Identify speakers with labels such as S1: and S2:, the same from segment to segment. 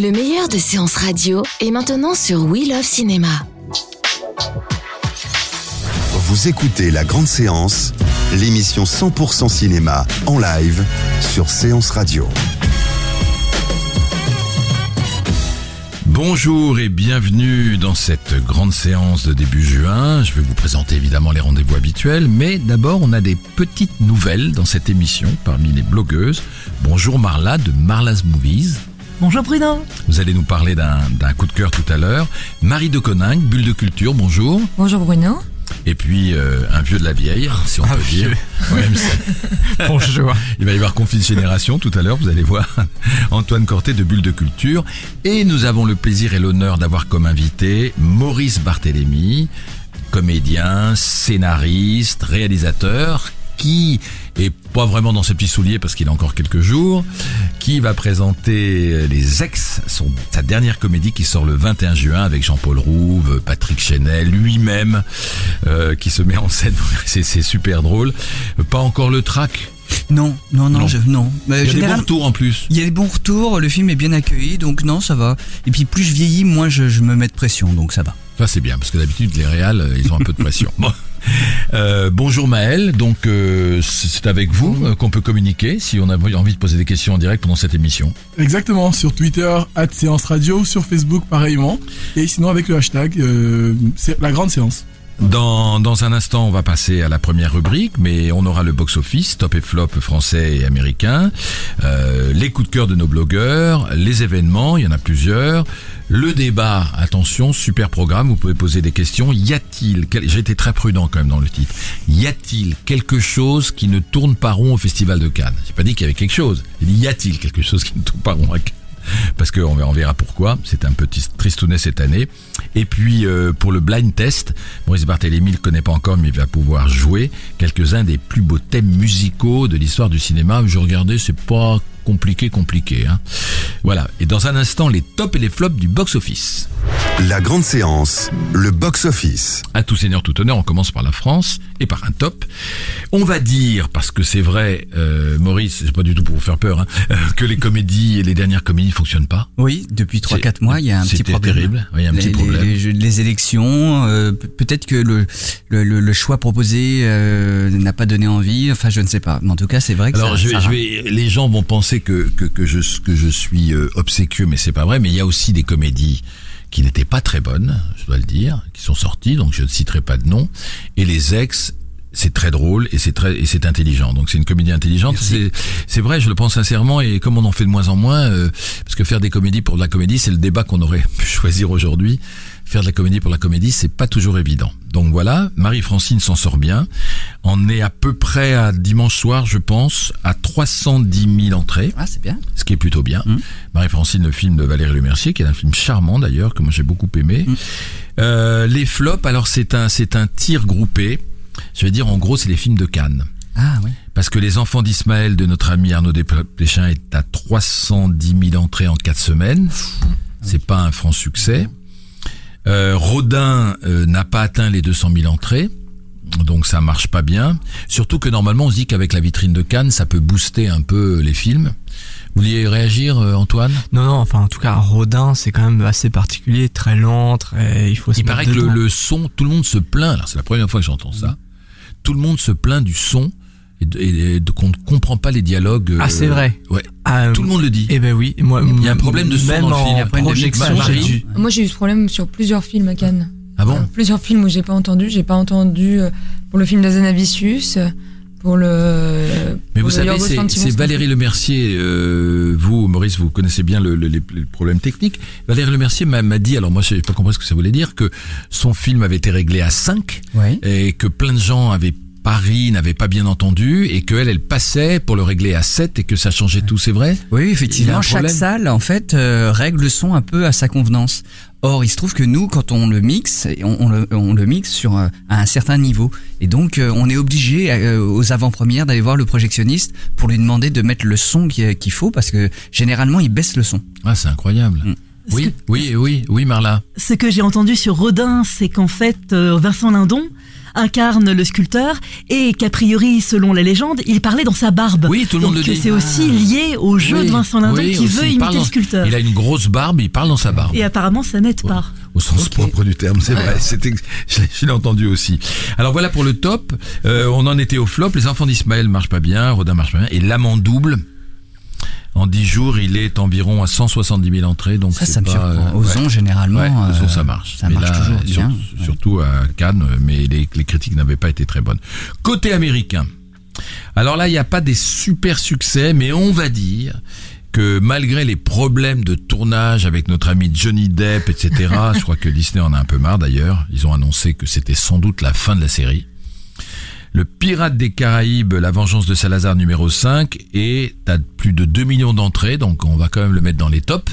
S1: Le meilleur de séances radio est maintenant sur We Love Cinéma.
S2: Vous écoutez La Grande Séance, l'émission 100% cinéma en live sur Séance Radio.
S3: Bonjour et bienvenue dans cette grande séance de début juin. Je vais vous présenter évidemment les rendez-vous habituels, mais d'abord on a des petites nouvelles dans cette émission parmi les blogueuses. Bonjour Marla de Marla's Movies.
S4: Bonjour Bruno.
S3: Vous allez nous parler d'un d'un coup de cœur tout à l'heure. Marie de Coninck, Bulle de Culture, bonjour.
S4: Bonjour Bruno.
S3: Et puis euh, un vieux de la vieille, si on peut dire. Ouais, ça-
S4: Bonjour.
S3: Il va y avoir conflit de génération tout à l'heure, vous allez voir. Antoine Corté de Bulle de Culture. Et nous avons le plaisir et l'honneur d'avoir comme invité Maurice Barthélémy, comédien, scénariste, réalisateur, qui est pas vraiment dans ses petits souliers parce qu'il a encore quelques jours, qui va présenter Les Ex, son, sa dernière comédie qui sort le 21 juin avec Jean-Paul Rouve, Patrick Chenel, lui-même, euh, qui se met en scène. C'est super drôle. Pas encore le track.
S5: Non, non, non,
S3: Non.
S5: je- non. Mais
S3: Il y a des bons retours en plus.
S5: Il y a des bons retours, le film est bien accueilli, donc non, ça va. Et puis plus je vieillis, moins je, je me mets de pression, donc ça va.
S3: Ça c'est bien parce que d'habitude les réals euh, ils ont un peu de pression. Bon. Euh, bonjour Maël, donc euh, c'est avec vous euh, qu'on peut communiquer si on a envie de poser des questions en direct pendant cette émission.
S6: Exactement, sur Twitter, at séance radio, sur Facebook pareillement, et sinon avec le hashtag, c'est la grande séance.
S3: Dans, dans un instant, on va passer à la première rubrique, mais on aura le box-office, top et flop français et américain, euh, les coups de cœur de nos blogueurs, les événements, il y en a plusieurs, le débat, attention, super programme, vous pouvez poser des questions. Y a-t-il, j'ai été très prudent quand même dans le titre, y a-t-il quelque chose qui ne tourne pas rond au Festival de Cannes? J'ai pas dit qu'il y avait quelque chose, j'ai dit y a-t-il quelque chose qui ne tourne pas rond à Cannes? Parce qu'on verra, on verra pourquoi. C'est un petit tristounet cette année. Et puis euh, pour le blind test, Maurice Barthélémy le connaît pas encore, mais il va pouvoir jouer quelques-uns des plus beaux thèmes musicaux de l'histoire du cinéma. Je regardais, c'est pas compliqué, compliqué. Hein. Voilà. Et dans un instant, les tops et les flops du box-office.
S2: La Grande Séance, le box-office.
S3: À tout seigneur, tout honneur, on commence par la France et par un top. On va dire, parce que c'est vrai, euh, Maurice, c'est pas du tout pour vous faire peur, hein, que les comédies et les dernières comédies fonctionnent pas.
S5: Oui, depuis 3-4 mois, il y a un petit problème.
S3: terrible. Il y a un
S5: les,
S3: petit problème.
S5: Les, les élections, euh, pe- peut-être que le, le, le- choix proposé euh, n'a pas donné envie, enfin je ne sais pas. Mais en tout cas, c'est vrai que
S3: Alors,
S5: ça,
S3: je
S5: ça
S3: je vais, les gens vont penser que, que, que, je, que je suis euh, obséquieux, mais c'est pas vrai. Mais il y a aussi des comédies qui n'étaient pas très bonnes, je dois le dire, qui sont sorties, donc je ne citerai pas de nom. Et les ex, c'est très drôle et c'est très et c'est intelligent. Donc c'est une comédie intelligente. C'est c'est vrai, je le pense sincèrement. Et comme on en fait de moins en moins, euh, parce que faire des comédies pour de la comédie, c'est le débat qu'on aurait pu choisir aujourd'hui. Faire de la comédie pour la comédie, c'est pas toujours évident. Donc voilà, Marie-Francine s'en sort bien. On est à peu près à dimanche soir, je pense, à 310 000 entrées
S5: Ah, c'est bien.
S3: ce qui est plutôt bien.
S5: Mm.
S3: Marie-Francine, le film de Valérie Lemercier, qui est un film charmant d'ailleurs, que moi j'ai beaucoup aimé.
S5: Mm.
S3: Euh, les flops, alors c'est un, c'est un tir groupé. Je vais dire, en gros, c'est les films de Cannes.
S5: Ah oui.
S3: Parce que Les Enfants d'Ismaël de notre ami Arnaud Desplechin est à 310 000 entrées en 4 semaines. C'est pas un franc succès. Euh, Rodin euh, n'a pas atteint les 200 000 entrées. Donc ça marche pas bien. Surtout que normalement on se dit qu'avec la vitrine de Cannes, ça peut booster un peu les films. Vous vouliez réagir, euh, Antoine?
S4: Non, non, enfin en tout cas, Rodin, c'est quand même assez particulier, très lent, très... il faut se
S3: Il paraît que le, le son, tout le monde se plaint. Alors c'est la première fois que j'entends ça. Tout le monde se plaint du son et, de- et de- qu'on ne comprend pas les dialogues.
S4: Ah,
S3: euh,
S4: c'est vrai.
S3: Ouais.
S4: Ah,
S3: Tout le monde le dit.
S4: Eh ben oui, moi,
S3: Il y a un problème de son
S4: même
S3: dans le film, il y a un
S4: en
S3: problème de mix.
S4: projection, dû-
S7: Moi, j'ai eu ce problème sur plusieurs films à Cannes.
S3: Ah bon
S7: Euh, Plusieurs films où j'ai pas entendu. J'ai pas entendu euh, pour le film d'Azanavicius, pour le.
S3: Mais
S7: pour
S3: vous
S7: le
S3: savez, c'est Valérie Lemercier. Euh, vous, Maurice, vous connaissez bien le, le- les, les problèmes techniques. Valérie Lemercier m'a m'a dit, alors moi, je n'ai pas compris ce que ça voulait dire, que son film avait été réglé à 5
S5: Oui.
S3: et que plein de gens avaient Paris n'avait pas bien entendu et qu'elle, elle passait pour le régler à 7 et que ça changeait tout, c'est vrai?
S5: Oui,
S3: un
S5: effectivement, chaque salle, en fait, euh, règle le son un peu à sa convenance. Or, il se trouve que nous, quand on le mixe, on, on le, on le mixe sur euh, à un certain niveau, et donc euh, on est obligé euh, aux avant-premières d'aller voir le projectionniste pour lui demander de mettre le son qui- qu'il faut, parce que généralement il baisse le son.
S3: Ah, c'est incroyable.
S5: Mm.
S3: Oui, oui, oui, oui, Marla.
S8: Ce que j'ai entendu sur Rodin, c'est qu'en fait, euh, Vincent Lindon incarne le sculpteur et qu'a priori, selon la légende, il parlait dans sa barbe.
S3: Oui, tout le monde
S8: Donc
S3: le dit.
S8: c'est aussi lié au jeu
S3: Oui,
S8: de Vincent Lindon
S3: oui,
S8: qui
S3: aussi,
S8: veut imiter le sculpteur.
S3: Il a une grosse barbe, il parle dans sa barbe.
S8: Et apparemment, ça n'aide pas.
S3: Au sens propre du terme, c'est vrai. C'était, je l'ai- je l'ai entendu aussi. Alors voilà pour le top. Euh, on en était au flop. Les enfants d'Ismaël marchent pas bien, Rodin marche pas bien. Et l'amant double. En 10 jours, il est environ à 170 000 entrées, donc
S5: Ça, ça me
S3: pas,
S5: surprend.
S3: euh,
S5: Aux
S3: ouais.
S5: généralement,
S3: Ouais, aux
S5: euh,
S3: ça marche.
S5: ça
S3: Mais
S5: marche toujours
S3: sur-
S5: bien.
S3: Surtout à Cannes, mais les, les critiques n'avaient pas été très bonnes. Côté américain. Alors là, il n'y a pas des super succès, mais on va dire que malgré les problèmes de tournage avec notre ami Johnny Depp, etc., je crois que Disney en a un peu marre d'ailleurs, ils ont annoncé que c'était sans doute la fin de la série. Le Pirate des Caraïbes, La Vengeance de Salazar numéro 5 est à plus de 2 millions d'entrées, donc on va quand même le mettre dans les tops.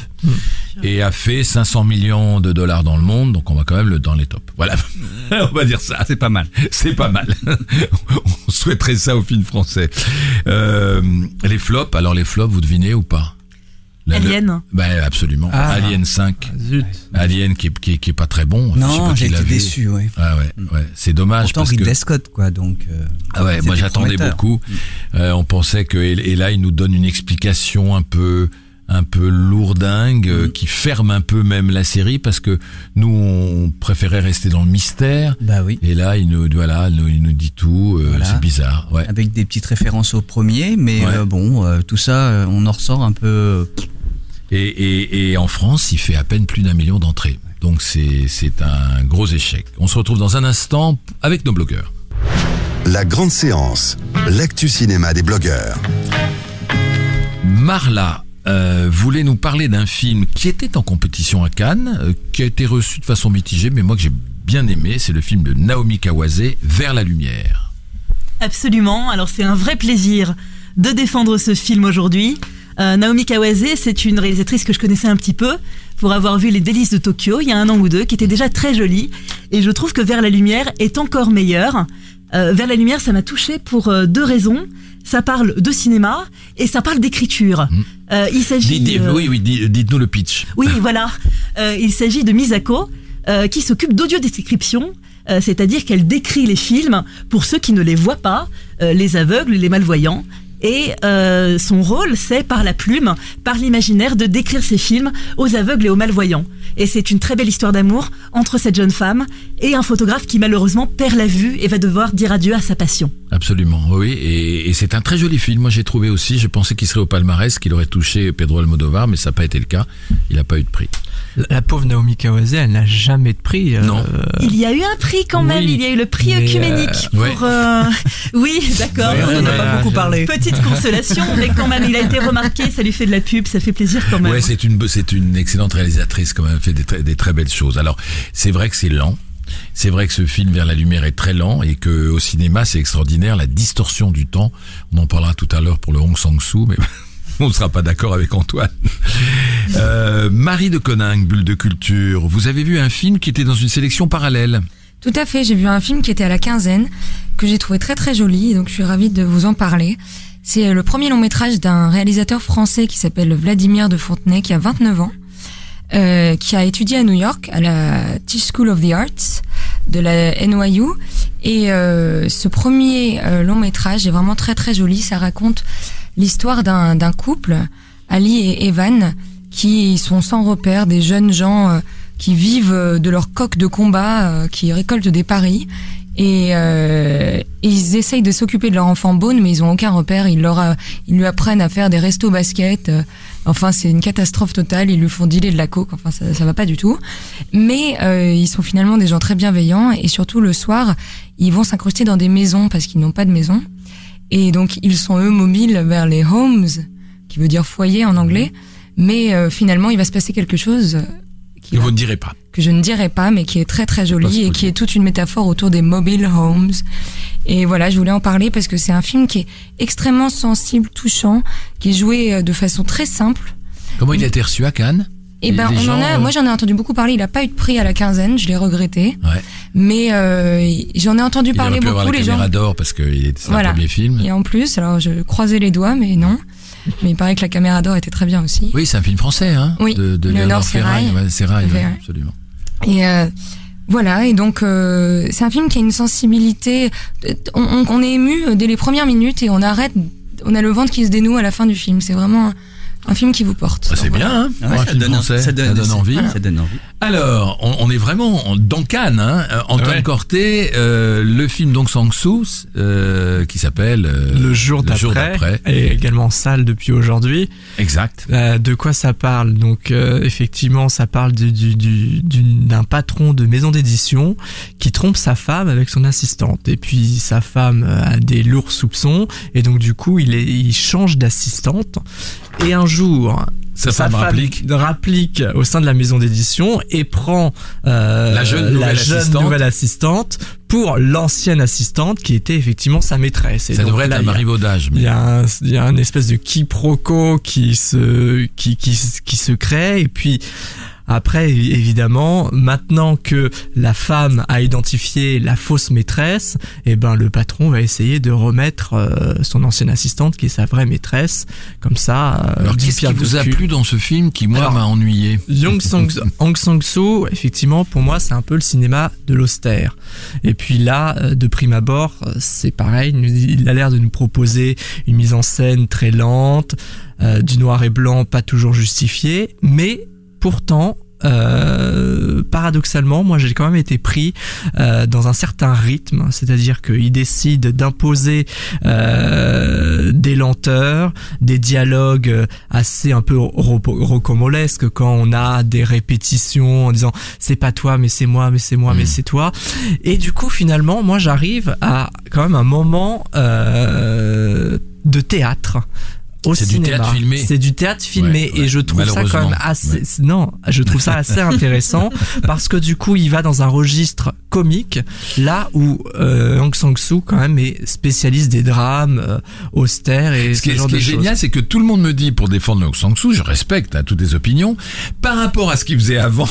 S3: Et a fait 500 millions de dollars dans le monde, donc on va quand même le dans les tops. Voilà, on va dire ça.
S5: C'est pas mal.
S3: C'est pas mal. on souhaiterait ça au film français. Euh, les flops, alors les flops, vous devinez ou pas? La-
S8: Alien.
S3: Ben absolument.
S4: Ah.
S3: Alien 5.
S4: Zut.
S3: Alien qui est, qui, est, qui est pas très bon.
S5: Non, j'ai été déçu, ouais.
S3: Ah ouais, ouais. c'est dommage
S5: Pourtant,
S3: parce que
S5: Ridley Scott, quoi, donc. euh,
S3: ah ouais, moi j'attendais beaucoup. Euh, on pensait que et, et là il nous donne une explication un peu un peu lourdingue
S5: Mm.
S3: euh, qui ferme un peu même la série parce que nous on préférait rester dans le mystère
S5: Bah oui.
S3: et là il nous voilà il nous dit tout. euh,
S5: Voilà.
S3: C'est bizarre. Ouais.
S5: Avec des petites références au premier, mais
S3: Ouais.
S5: euh, bon, euh, tout ça, on en ressort un peu.
S3: Et, et, et en France il fait à peine plus d'un million d'entrées. Donc c'est c'est un gros échec. On se retrouve dans un instant avec nos blogueurs.
S2: La grande séance, l'actu cinéma des blogueurs.
S3: Marla euh, voulait nous parler d'un film qui était en compétition à Cannes, euh, qui a été reçu de façon mitigée, mais moi que j'ai bien aimé, c'est le film de Naomi Kawase, Vers la lumière.
S8: Absolument. Alors c'est un vrai plaisir de défendre ce film aujourd'hui. Euh, Naomi Kawase, c'est une réalisatrice que je connaissais un petit peu pour avoir vu Les Délices de Tokyo il y a un an ou deux, qui était déjà très jolie. Et je trouve que Vers la lumière est encore meilleur. Euh, Vers la lumière, ça m'a touché pour euh, deux raisons. Ça parle de cinéma et ça parle d'écriture. Euh, il s'agit.
S3: Oui, oui, dites- dites-nous le pitch.
S8: oui, voilà. Il s'agit de Misako, qui s'occupe d'audio-description, c'est-à-dire qu'elle décrit les films pour ceux qui ne les voient pas, les aveugles, les malvoyants. Et euh, son rôle, c'est par la plume, par l'imaginaire, de décrire ces films aux aveugles et aux malvoyants. Et c'est une très belle histoire d'amour entre cette jeune femme et un photographe qui malheureusement perd la vue et va devoir dire adieu à sa passion.
S3: Absolument, oui, et, et c'est un très joli film. Moi, j'ai trouvé aussi. Je pensais qu'il serait au palmarès, qu'il aurait touché Pedro Almodovar, mais ça n'a pas été le cas. Il n'a pas eu de prix.
S4: La, la pauvre Naomi Kawase, elle n'a jamais de prix. euh,
S3: Non.
S8: Il y a eu un prix quand même,
S4: oui,
S8: il y a eu le prix œcuménique
S3: euh, ouais.
S8: pour... euh, Oui, d'accord.
S4: Ouais, on en a
S5: pas beaucoup parlé.
S8: Petite consolation, mais quand même, il a été remarqué, ça lui fait de la pub, ça fait plaisir quand même.
S3: Ouais, c'est une c'est une excellente réalisatrice quand même, elle fait des, très- des très belles choses. Alors, c'est vrai que c'est lent. C'est vrai que ce film vers la lumière est très lent et que au cinéma c'est extraordinaire la distorsion du temps. On en parlera tout à l'heure pour le Hong Sang-soo, mais on ne sera pas d'accord avec Antoine. Euh, Marie de Coninck, Bulle de Culture, vous avez vu un film qui était dans une sélection parallèle.
S7: Tout à fait, j'ai vu un film qui était à la quinzaine, que j'ai trouvé très très joli, donc je suis ravie de vous en parler. C'est euh, le premier long métrage d'un réalisateur français qui s'appelle Vladimir de Fontenay, qui a 29 ans, euh, qui a étudié à New York, à la Tisch School of the Arts de la NYU. Et euh, ce premier euh, long métrage est vraiment très très joli. Ça raconte l'histoire d'un couple, Ali et Evan, qui sont sans repère, des jeunes gens euh, qui vivent euh, de leur coq de combat, euh, qui récoltent des paris. Et euh, ils essayent de s'occuper de leur enfant Bone, mais ils ont aucun repère. Ils, leur, ils lui apprennent à faire des restos basket. enfin, c'est une catastrophe totale. Ils lui font dealer de la coke. Enfin, ça, ça va pas du tout. Mais euh, ils sont finalement des gens très bienveillants. Et surtout, le soir, ils vont s'incruster dans des maisons parce qu'ils n'ont pas de maison. Et donc, ils sont eux mobiles vers les homes, qui veut dire foyer en anglais. Mais euh, finalement, il va se passer quelque chose qui
S3: Que
S7: va-
S3: vous ne direz pas.
S7: que je ne dirai pas, mais qui est très très joli et qui est toute une métaphore autour des mobile homes. Et voilà, je voulais en parler parce que c'est un film qui est extrêmement sensible, touchant, qui est joué euh, de façon très simple.
S3: Comment il a été reçu à Cannes?
S7: Et ben, on en a,
S3: euh,
S7: moi j'en ai entendu beaucoup parler. Il a pas eu de prix à la quinzaine, je l'ai regretté.
S3: Ouais.
S7: Mais euh, j'en ai entendu
S3: Il
S7: parler
S3: pu avoir
S7: beaucoup.
S3: la
S7: Les gens.
S3: caméra d'or parce que c'est
S7: Voilà.
S3: un premier film.
S7: Et en plus, alors je croisais les doigts, mais non. Mais il paraît que la caméra d'or était très bien aussi.
S3: Oui, c'est un film français, hein
S7: Oui,
S3: De, de
S7: Léonore
S3: Ferraille.
S7: Serrail.
S3: Ouais, ouais,
S7: ouais.
S3: absolument.
S7: Et euh, Voilà, et donc euh, c'est un film qui a une sensibilité. On, on- on est ému dès les premières minutes et on arrête. On a le ventre qui se dénoue à la fin du film. C'est vraiment un, un film qui vous porte.
S3: Ah, c'est
S7: voilà.
S3: bien, hein
S5: Ouais,
S3: pour un
S5: ça, donne,
S3: français,
S5: ça donne-
S3: envie.
S5: Ça donne envie.
S3: Alors, on, on est vraiment dans Cannes. Hein. Euh, Antoine
S4: Ouais.
S3: Corté, euh, le film d'Ong Sang-soo, euh, qui s'appelle euh,
S4: Le jour d'après, et également en salle depuis aujourd'hui.
S3: Exact.
S4: De quoi ça parle Donc effectivement, ça parle du- du- du- d'une- d'un patron de maison d'édition qui trompe sa femme avec son assistante. Et puis sa femme a des lourds soupçons et donc du coup il, est, il change d'assistante. Et un jour,
S3: Sa femme rapplique.
S4: rapplique au sein de la maison d'édition et prend euh,
S3: La jeune nouvelle assistante.
S4: nouvelle assistante pour l'ancienne assistante qui était effectivement sa maîtresse. Et
S3: Ça
S4: donc
S3: devrait être un marivaudage.
S4: il y a un, il y a un espèce de quiproquo qui se, qui, qui, qui se crée et puis après évidemment maintenant que la femme a identifié la fausse maîtresse et ben le patron va essayer de remettre euh, son ancienne assistante qui est sa vraie maîtresse comme ça euh,
S3: Alors, qu'est-ce qui vous a plu dans ce film qui, moi, m'a ennuyé
S4: Young Sang, Hong Sang-soo, effectivement, pour moi, c'est un peu le cinéma de l'austère. Et puis là, euh, de prime abord, euh, c'est pareil. Il a l'air de nous proposer une mise en scène très lente, euh, du noir et blanc pas toujours justifié, mais pourtant. euh, paradoxalement, moi j'ai quand même été pris euh, dans un certain rythme, c'est-à-dire qu'il décide d'imposer euh, des lenteurs, des dialogues assez un peu ro- rocambolesques quand on a des répétitions en disant c'est pas toi mais c'est moi mais c'est moi mais
S3: Mm.
S4: c'est toi et du coup finalement moi j'arrive à quand même un moment de théâtre
S3: C'est du
S4: cinéma.
S3: théâtre filmé.
S4: C'est du théâtre filmé
S3: Ouais, ouais,
S4: et je trouve ça quand même assez
S3: ouais.
S4: non, je trouve ça assez intéressant parce que du coup, il va dans un registre comique là où euh, Hong Sang-soo quand même est spécialiste des drames euh, austères et
S3: Ce qui
S4: ce
S3: est,
S4: genre
S3: ce qui
S4: de
S3: est
S4: choses.
S3: génial, c'est que tout le monde me dit, pour défendre Aung San Suu, je respecte hein, toutes les opinions, par rapport à ce qu'il faisait avant.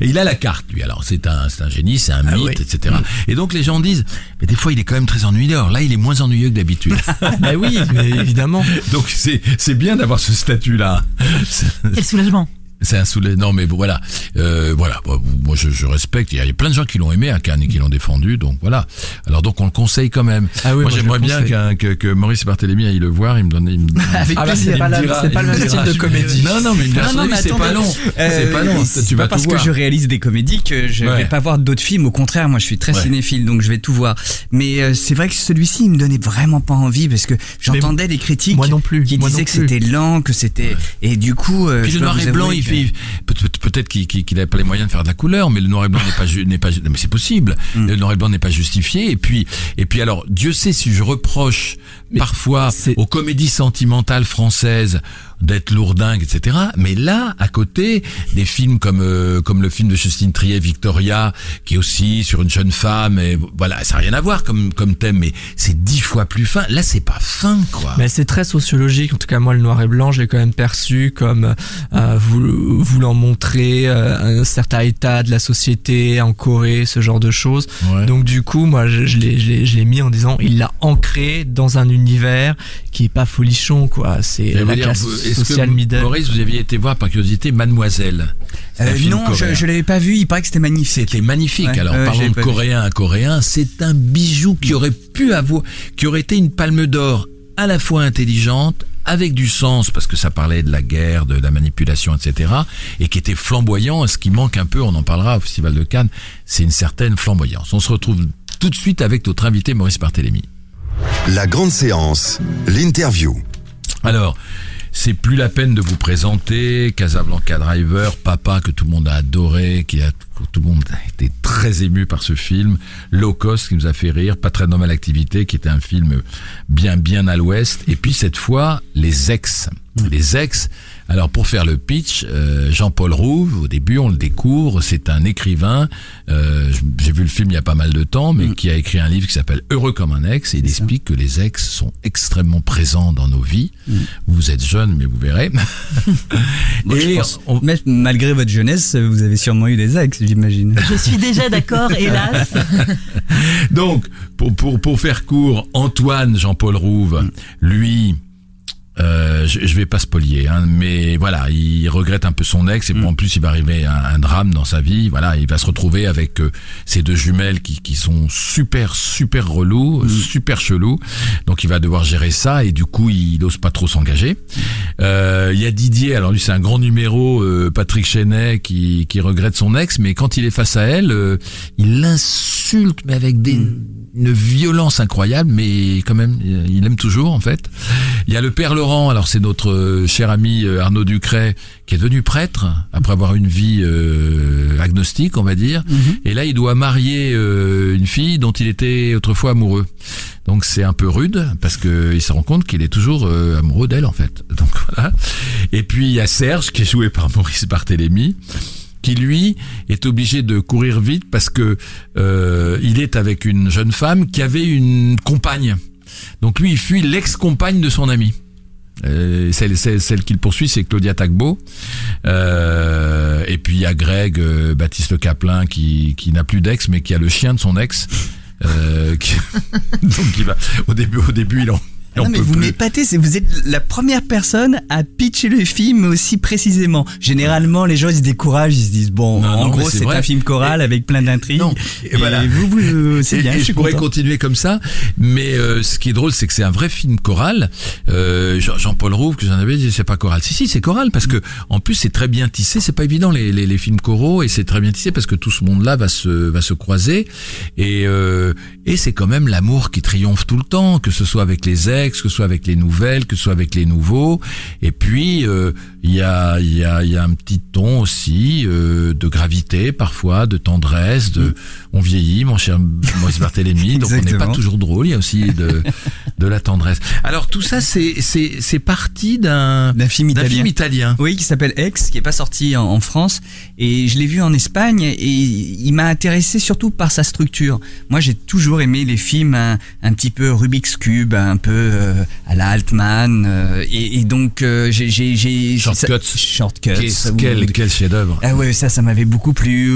S3: Et il a la carte, lui. Alors, c'est un, c'est un génie, c'est un
S4: Ah
S3: mythe,
S4: oui.
S3: etc. Et donc, les gens disent, mais des fois, il est quand même très ennuyeux. Alors là, il est moins ennuyeux que d'habitude.
S4: Bah oui, mais évidemment.
S3: donc, c'est, c'est bien d'avoir ce statut-là. C'est-
S8: Quel soulagement.
S3: C'est un soulé. Non, mais bon, voilà. Euh, voilà. Bon, Moi, je, je respecte. Il y a plein de gens qui l'ont aimé à Cannes et qui l'ont défendu. Donc, voilà. Alors, donc, on le conseille quand même.
S4: Ah oui,
S3: moi,
S4: je
S3: j'aimerais bien qu'un- que, que Maurice Barthélémy aille le voir. Il me donne, il me,
S5: Avec
S4: Ah bah, c'est pas,
S3: dira-
S4: pas le même
S3: me
S4: style de comédie.
S3: Non, non, mais une
S5: Non, non,
S3: Barthélémy,
S5: mais
S3: c'est pas long.
S5: Euh,
S3: c'est pas long. Tu
S5: pas
S3: vas
S5: parce
S3: tout
S5: que
S3: voir.
S5: je réalise des comédies que je
S3: Ouais.
S5: vais pas voir d'autres films. Au contraire, moi, je suis très
S3: Ouais.
S5: cinéphile, donc je vais tout voir. Mais euh, c'est vrai que celui-ci, il me donnait vraiment pas envie parce que j'entendais des critiques
S4: Moi non plus.
S5: qui
S4: moi
S5: disaient que c'était lent, que c'était et du coup. euh,
S3: Puis
S5: je
S3: le noir et blanc, il
S5: que-
S3: fait peut-être qu'il qu'il, qu'il avait pas les moyens de faire de la couleur, mais le noir et blanc n'est pas n'est pas mais c'est possible.
S5: Mm.
S3: Le noir et blanc n'est pas justifié. Et puis et puis alors Dieu sait si je reproche
S4: Mais
S3: parfois
S4: c'est-
S3: aux comédies sentimentales françaises d'être lourdingues, etc. Mais là, à côté, des films comme euh, comme le film de Justine Triet, Victoria, qui est aussi sur une jeune femme, et voilà, ça n'a rien à voir comme comme thème, mais c'est dix fois plus fin. Là, c'est pas fin, quoi.
S4: Mais c'est très sociologique. En tout cas, moi, le noir et blanc, je l'ai quand même perçu comme euh, vou- voulant montrer euh, un certain état de la société en Corée, ce genre de choses.
S3: Ouais.
S4: Donc du coup, moi, je, je l'ai, je l'ai- je l'ai mis en disant, il l'a ancré dans un univers qui est pas folichon, quoi. C'est la
S3: dire,
S4: classe
S3: vous- est-ce
S4: sociale
S3: que,
S4: middle.
S3: Maurice, vous aviez été voir par curiosité Mademoiselle?
S5: Euh, non, je,
S3: coréen.
S5: je l'avais pas vu. Il paraît que c'était magnifique.
S3: C'était magnifique.
S5: Ouais,
S3: Alors,
S5: ouais,
S3: parlons de coréen à coréen, c'est un bijou qui aurait pu avoir, qui aurait été une palme d'or à la fois intelligente, avec du sens, parce que ça parlait de la guerre, de la manipulation, etc., et qui était flamboyant. Ce qui manque un peu, on en parlera au Festival de Cannes, c'est une certaine flamboyance. On se retrouve tout de suite avec notre invité Maurice Barthélémy.
S2: La grande séance, l'interview.
S3: Alors, c'est plus la peine de vous présenter Casablanca Driver, Papa que tout le monde a adoré, qui a tout le monde a été très ému par ce film, Low Cost qui nous a fait rire, Pas très normale activité qui était un film bien bien à l'ouest, et puis cette fois Les Ex. Les Ex. Alors pour faire le pitch, euh, Jean-Paul Rouve, au début on le découvre, c'est un écrivain. euh, J'ai vu le film il y a pas mal de temps, mais qui a écrit un livre qui s'appelle Heureux comme un ex, et il explique que les ex sont extrêmement présents dans nos vies. Vous êtes jeune, mais vous verrez.
S5: Moi,
S3: Et
S5: pense-
S3: on-
S5: Mais malgré votre jeunesse, vous avez sûrement eu des ex, j'imagine.
S8: Je suis déjà d'accord, hélas.
S3: Donc, pour, pour, pour faire court, Antoine Jean-Paul Rouve, lui, Euh, je, je vais pas spolier, hein, mais voilà, il regrette un peu son ex et
S5: Mm.
S3: bon, en plus il va arriver un, un drame dans sa vie. Voilà, il va se retrouver avec euh, ces deux jumelles qui, qui sont super super relous,
S5: Mm.
S3: super chelous. Donc il va devoir gérer ça et du coup il n'ose pas trop s'engager. Euh, Il y a Didier, alors lui c'est un grand numéro, euh, Patrick Chenet qui, qui regrette son ex, mais quand il est face à elle, euh, il l'insulte mais avec des une violence incroyable, mais quand même, il aime toujours en fait. Il y a le père Laurent, alors c'est notre euh, cher ami euh, Arnaud Ducret, qui est devenu prêtre après avoir une vie euh, agnostique, on va dire. Et là, il doit marier euh, une fille dont il était autrefois amoureux. Donc c'est un peu rude parce que il se rend compte qu'il est toujours euh, amoureux d'elle en fait. Donc voilà. Et puis il y a Serge qui est joué par Maurice Barthélémy qui lui est obligé de courir vite parce que euh, il est avec une jeune femme qui avait une compagne. Donc lui il fuit l'ex-compagne de son ami. Euh, celle, celle, celle qu'il poursuit, c'est Claudia Tagbo. Euh, et puis il y a Greg, euh, Baptiste Caplin, qui, qui n'a plus d'ex, mais qui a le chien de son ex. Euh, qui- Donc il va au début, au début il en,
S5: Non mais vous m'épatez, vous êtes la première personne à pitcher le film aussi précisément. Généralement, les gens ils se découragent, ils se disent bon,
S3: Non,
S5: en
S3: non,
S5: gros
S3: c'est
S5: un film choral
S3: Et-
S5: avec plein d'intrigues. Et,
S3: et voilà.
S5: vous, vous euh, c'est
S3: Et-
S5: bien,
S3: et
S5: je
S3: pourrais continuer comme ça, mais euh, ce qui est drôle, c'est que c'est un vrai film choral. Euh, Jean- Jean-Paul Rouve, que j'en avais dit, c'est pas choral. Si, si, c'est choral parce que en plus c'est très bien tissé. C'est pas évident les, les, les films choraux et c'est très bien tissé parce que tout ce monde-là va se va se croiser et euh, et c'est quand même l'amour qui triomphe tout le temps, que ce soit avec les ex, que ce soit avec les nouvelles, que ce soit avec les nouveaux. Et puis euh, il y a y a y a un petit ton aussi euh, de gravité parfois, de tendresse, de on vieillit, mon cher Maurice Barthélémy, donc on n'est pas toujours drôle, il y a aussi de, de la tendresse. Alors tout ça, c'est, parti d'un,
S5: film
S3: film italien.
S5: Oui, qui s'appelle Ex, qui est pas sorti en, en France, et je l'ai vu en Espagne, et il m'a intéressé surtout par sa structure. Moi, j'ai toujours aimé les films un, un petit peu Rubik's Cube, un peu euh, à la Altman, euh, et, et donc euh, j'ai, j'ai, j'ai
S3: Shortcuts.
S5: ça- Shortcuts.
S3: Qu'est-ce- quel, quel chef-d'œuvre.
S5: Ah ouais, ça, ça m'avait beaucoup plu.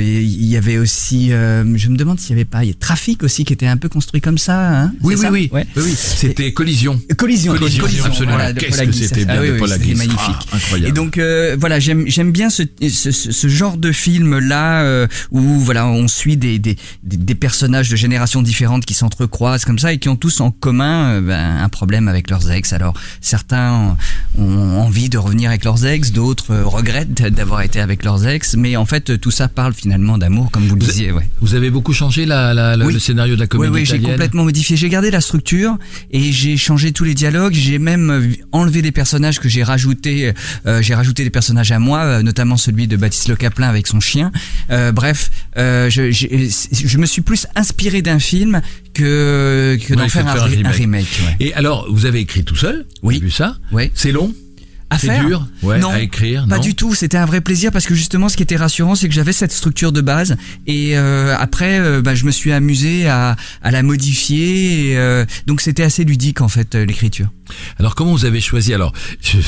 S5: Il y avait aussi, je me demande s'il y avait pas, il y a Trafic aussi qui était un peu construit comme ça. Hein
S3: Oui, oui,
S5: ça
S3: oui,
S5: Ouais.
S3: oui, oui. C'était Collision.
S5: Collision,
S3: Collision, absolument.
S5: voilà,
S3: Qu'est-ce que c'était bien
S5: Ah oui,
S3: de
S5: oui,
S3: Paul
S5: c'était magnifique.
S3: Ah, incroyable.
S5: Et donc voilà, j'aime j'aime bien ce, ce, genre de film là euh, où voilà on suit des, des, des, des personnages de générations différentes qui s'entrecroisent comme ça et qui ont tous en commun un problème avec leurs ex. Alors certains ont envie de revenir avec leurs ex, d'autres euh, regrettent d'avoir été avec leurs ex, mais en fait tout ça parle finalement d'amour comme vous le disiez. Ouais.
S3: Vous avez beaucoup changé la, la-
S5: Oui.
S3: le scénario de la
S5: Oui,
S3: comédie
S5: oui, j'ai
S3: italienne
S5: complètement modifié. J'ai gardé la structure et j'ai changé tous les dialogues. J'ai même euh, enlevé des personnages que j'ai rajouté. Euh, j'ai rajouté des personnages à moi, euh, notamment celui de Baptiste Le Caplin avec son chien. Euh, bref, euh, je, j'ai- je me suis plus inspiré d'un film que que
S3: Ouais,
S5: d'en faire un
S3: remake.
S5: Ouais.
S3: Et alors, vous avez écrit tout seul?
S5: Oui.
S3: J'ai vu ça.
S5: Ouais.
S3: C'est long?
S5: À
S3: C'est
S5: faire?
S3: dur? Ouais,
S5: Non,
S3: à écrire
S5: Pas
S3: non?
S5: du tout, c'était un vrai plaisir parce que justement ce qui était rassurant c'est que j'avais cette structure de base. Et euh, après euh, bah, je me suis amusé à, à la modifier et, euh, donc c'était assez ludique en fait euh, l'écriture.
S3: Alors comment vous avez choisi? Alors, je-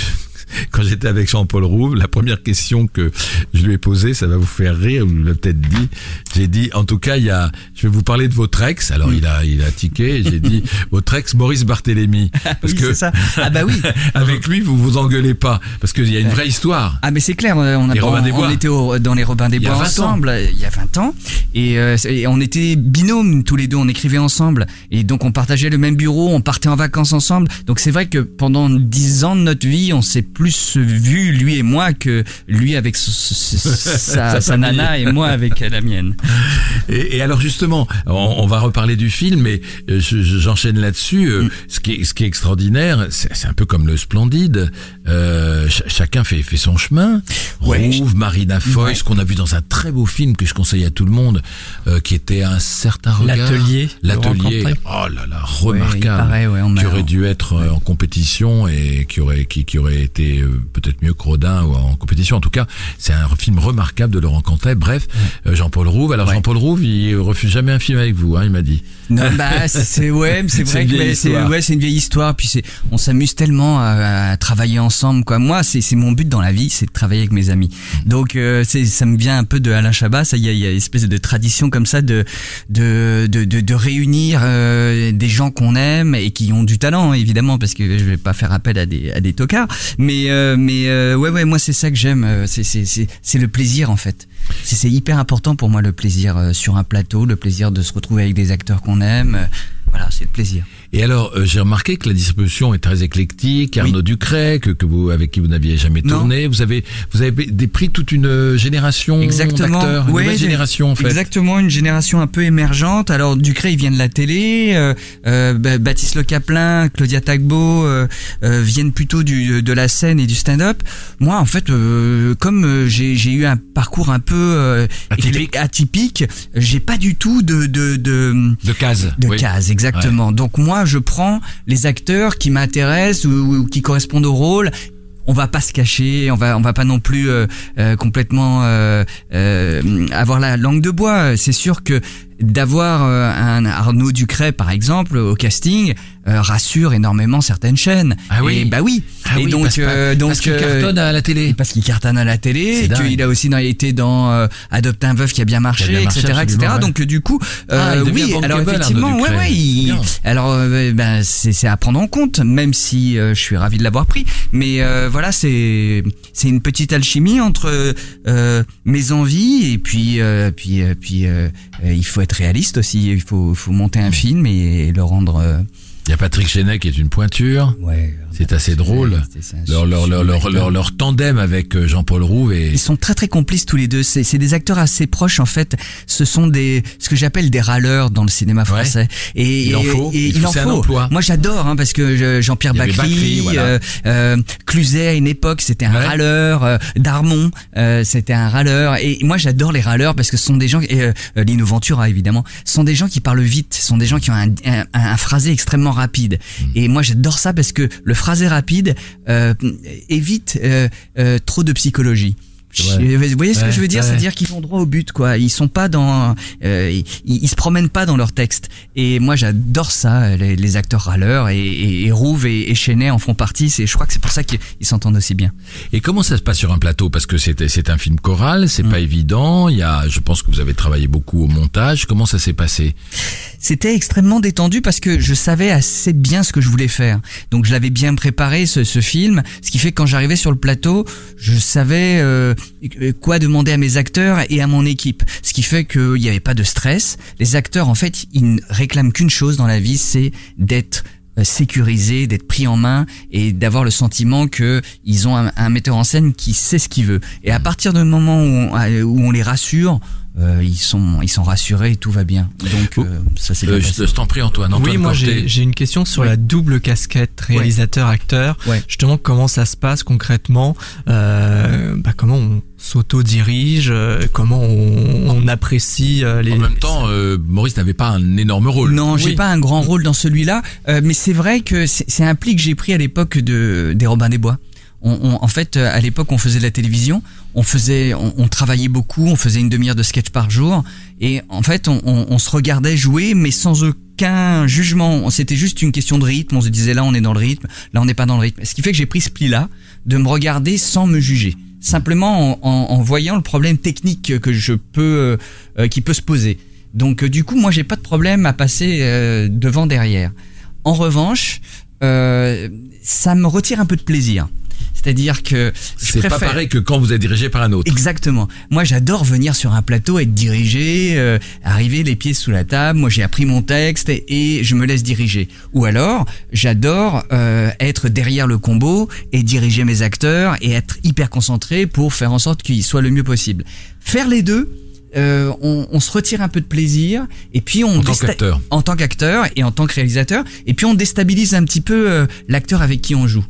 S3: quand j'étais avec Jean-Paul Rouve, la première question que je lui ai posée, ça va vous faire rire, vous l'avez peut-être dit. J'ai dit, en tout cas, il y a, je vais vous parler de votre ex. Alors il a, il a tiqué. J'ai dit votre ex Maurice Barthélémy, parce
S5: oui,
S3: que
S5: c'est ça. Ah bah oui.
S3: avec lui vous vous engueulez pas, parce qu'il y a une vraie histoire.
S5: Ah mais c'est clair, on, a,
S3: Les Robins
S5: on,
S3: des Bois.
S5: on était au- dans les Robins des Bois
S3: 20 ans.
S5: ensemble il y a 20 ans et, euh, et on était binômes tous les deux, on écrivait ensemble et donc on partageait le même bureau, on partait en vacances ensemble. Donc c'est vrai que pendant 10 ans de notre vie, on s'est plus vu lui et moi que lui avec sa, nana et moi avec la mienne.
S3: Et, et alors justement, on, on va reparler du film, mais euh, je- je- j'enchaîne là-dessus. Euh,
S5: Mm.
S3: Ce qui est, ce qui est extraordinaire, c'est un peu comme le Splendide. Euh, ch- chacun fait, fait son chemin.
S5: Ouais.
S3: Rouve, Marina
S5: Ouais.
S3: ce qu'on a vu dans un très beau film que je conseille à tout le monde, euh, qui était un certain regard.
S4: L'atelier,
S3: L'atelier. Oh là là,
S5: Ouais, il
S3: remarquable.
S5: paraît,
S3: qui aurait dû être en compétition et qui aurait qui, qui aurait été euh, peut-être mieux que Rodin ou en compétition. En tout cas, c'est un film remarquable de Laurent Cantet. Bref, euh, Jean-Paul Rouve. Alors
S5: Ouais.
S3: Jean-Paul Rouve, il refuse jamais un film avec vous, hein, il m'a dit.
S5: Non, bah c'est ouais, c'est vrai que c'est ouais, c'est une vieille histoire. Puis c'est, on s'amuse tellement à, à travailler ensemble. Quoi. Moi, c'est c'est mon but dans la vie, c'est de travailler avec mes amis. Donc euh, c'est ça me vient un peu de Alain Chabat. Ça, il y a, il y a une espèce de tradition comme ça de de de de, de réunir euh, des gens qu'on aime et qui ont du talent évidemment, parce que je vais pas faire appel à des à des tocards. Mais euh, mais euh, ouais ouais, moi c'est ça que j'aime. euh, C'est le plaisir en fait. C'est hyper important pour moi le plaisir euh, sur un plateau, le plaisir de se retrouver avec des acteurs qu'on aime. Voilà, c'est le plaisir.
S3: Et alors, euh, j'ai remarqué que la distribution est très éclectique. Arnaud Ducret, que, que vous, avec qui vous n'aviez jamais
S5: Non.
S3: tourné. Vous avez, vous avez des prix toute une euh, génération
S5: Exactement.
S3: d'acteurs, une
S5: Ouais,
S3: nouvelle génération en fait.
S5: Exactement, une génération un peu émergente. Alors Ducret, il vient de la télé. euh, euh, Baptiste Le Caplin, Claudia Tagbo euh, euh, viennent plutôt du, de la scène et du stand-up. Moi, en fait, euh, comme j'ai j'ai eu un parcours un peu euh,
S3: Atypique.
S5: atypique, j'ai pas du tout de de, de
S3: De cases.
S5: de
S3: oui.
S5: cases, exactement. Donc moi, je prends les acteurs qui m'intéressent ou, qui correspondent au rôle. On va pas se cacher, on va on va pas non plus euh, euh, complètement euh, euh, avoir la langue de bois. C'est sûr que d'avoir euh, un Arnaud Ducret par exemple au casting euh, rassure énormément certaines chaînes.
S3: Ah oui.
S5: Et bah oui.
S3: Ah
S5: et
S3: oui,
S5: donc
S3: parce,
S5: euh, donc
S3: parce qu'il
S5: euh,
S3: cartonne à la télé.
S5: parce qu'il cartonne à la télé, qu'il a aussi été dans euh, Adopte un veuf qui a bien marché,
S3: a bien marché,
S5: etc., etc.
S3: ouais.
S5: Donc euh, du coup,
S3: Ah, il devient
S5: oui, alors effectivement, ouais, ouais, il- alors euh, ben c'est c'est à prendre en compte, même si euh, je suis ravi de l'avoir pris. Mais euh, voilà, c'est c'est une petite alchimie entre euh, mes envies et puis euh, puis euh, puis euh, euh, il faut être réaliste aussi. Il faut faut monter un film et, le rendre. Euh,
S3: Il y a Patrick Chenet qui est une pointure.
S5: ouais.
S3: C'est assez drôle.
S5: Un
S3: Leur, leur, leur, leur, tandem avec euh, Jean-Paul Rouve et
S5: Ils sont très très complices tous les deux. C'est c'est des acteurs assez proches en fait. Ce sont des ce que j'appelle des râleurs dans le cinéma français. Et
S3: Il en faut.
S5: Et,
S3: Il
S5: il
S3: faut-
S5: en
S3: c'est un
S5: faut.
S3: emploi.
S5: Moi j'adore hein, parce que je- Jean-Pierre
S3: Il y avait
S5: Bacry,
S3: Bacri, voilà.
S5: euh, euh, Cluzet à une époque c'était un
S3: Ouais.
S5: râleur. euh, Darmon euh, c'était un râleur. Et moi j'adore les râleurs parce que ce sont des gens et euh, euh, Lino Ventura évidemment. Ce sont des gens qui parlent vite. Ce sont des gens qui ont un, un, un phrasé extrêmement rapide.
S3: Mm.
S5: Et moi j'adore ça parce que le phrasé rapide euh, évite euh, euh, trop de psychologie. Vous voyez ce que je veux dire?
S3: ouais.
S5: C'est-à-dire qu'ils vont droit au but, quoi. Ils sont pas dans, euh, ils, ils se promènent pas dans leur texte. Et moi, j'adore ça, les, les acteurs râleurs et, et, et Rouve et, et Chenet en font partie. C'est, je crois que c'est pour ça qu'ils ils s'entendent aussi bien.
S3: Et comment ça se passe sur un plateau? Parce que c'est c'est un film choral, c'est
S5: Mm.
S3: pas évident. Il y a, je pense que vous avez travaillé beaucoup au montage. Comment ça s'est passé?
S5: C'était extrêmement détendu parce que je savais assez bien ce que je voulais faire. Donc je l'avais bien préparé ce, ce film, ce qui fait que quand j'arrivais sur le plateau, je savais euh, quoi demander à mes acteurs et à mon équipe. Ce qui fait qu'il n'y avait pas de stress. Les acteurs, en fait, ils ne réclament qu'une chose dans la vie, c'est d'être euh, sécurisés, d'être pris en main et d'avoir le sentiment que ils ont un, un metteur en scène qui sait ce qu'il veut. Et à partir du moment où on, euh, où on les rassure, euh, ils sont ils sont rassurés et tout va bien. Donc euh, ça c'est bien
S3: euh,
S5: passé.
S3: Je t'en prie Antoine. Antoine
S4: oui, moi j'ai j'ai une question sur
S5: Oui.
S4: la double casquette réalisateur-acteur.
S5: Ouais.
S4: Justement, comment ça se passe concrètement? Euh, bah, Comment on s'auto-dirige? Euh, Comment on, on apprécie euh, les...
S3: En même temps, euh, Maurice n'avait pas un énorme rôle.
S5: Non, j'ai pas un grand rôle dans celui-là, euh, mais c'est vrai que c'est un pli que j'ai pris à l'époque de des Robins des Bois. On, on- en fait, à l'époque, on faisait de la télévision, on faisait, on, travaillait beaucoup, on faisait une demi-heure de sketch par jour, et en fait, on, se regardait jouer, mais sans aucun jugement. C'était juste une question de rythme. On se disait là, on est dans le rythme, là, on n'est pas dans le rythme. Ce qui fait que j'ai pris ce pli-là de me regarder sans me juger, simplement en, voyant le problème technique que je peux, euh, qui peut se poser. Donc, euh, du coup, moi, j'ai pas de problème à passer euh, devant derrière. En revanche, ça me retire un peu de plaisir. C'est-à-dire que
S3: C'est pas pareil que quand vous êtes dirigé par un autre.
S5: Exactement. Moi, j'adore venir sur un plateau, être dirigé, euh, arriver les pieds sous la table. Moi, j'ai appris mon texte et, et je me laisse diriger. Ou alors, j'adore euh, être derrière le combo et diriger mes acteurs et être hyper concentré pour faire en sorte qu'ils soient le mieux possible. Faire les deux, euh, on, on se retire un peu de plaisir et puis on
S3: En tant qu'acteur.
S5: en tant qu'acteur et en tant que réalisateur et puis on déstabilise un petit peu euh, l'acteur avec qui on joue.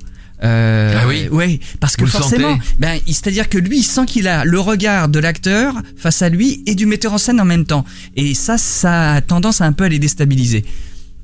S5: Euh,
S3: Ah oui
S5: ouais, parce que
S3: Vous
S5: forcément, ben, c'est-à-dire que lui, il sent qu'il a le regard de l'acteur face à lui et du metteur en scène en même temps. Et ça, ça a tendance à un peu à les déstabiliser.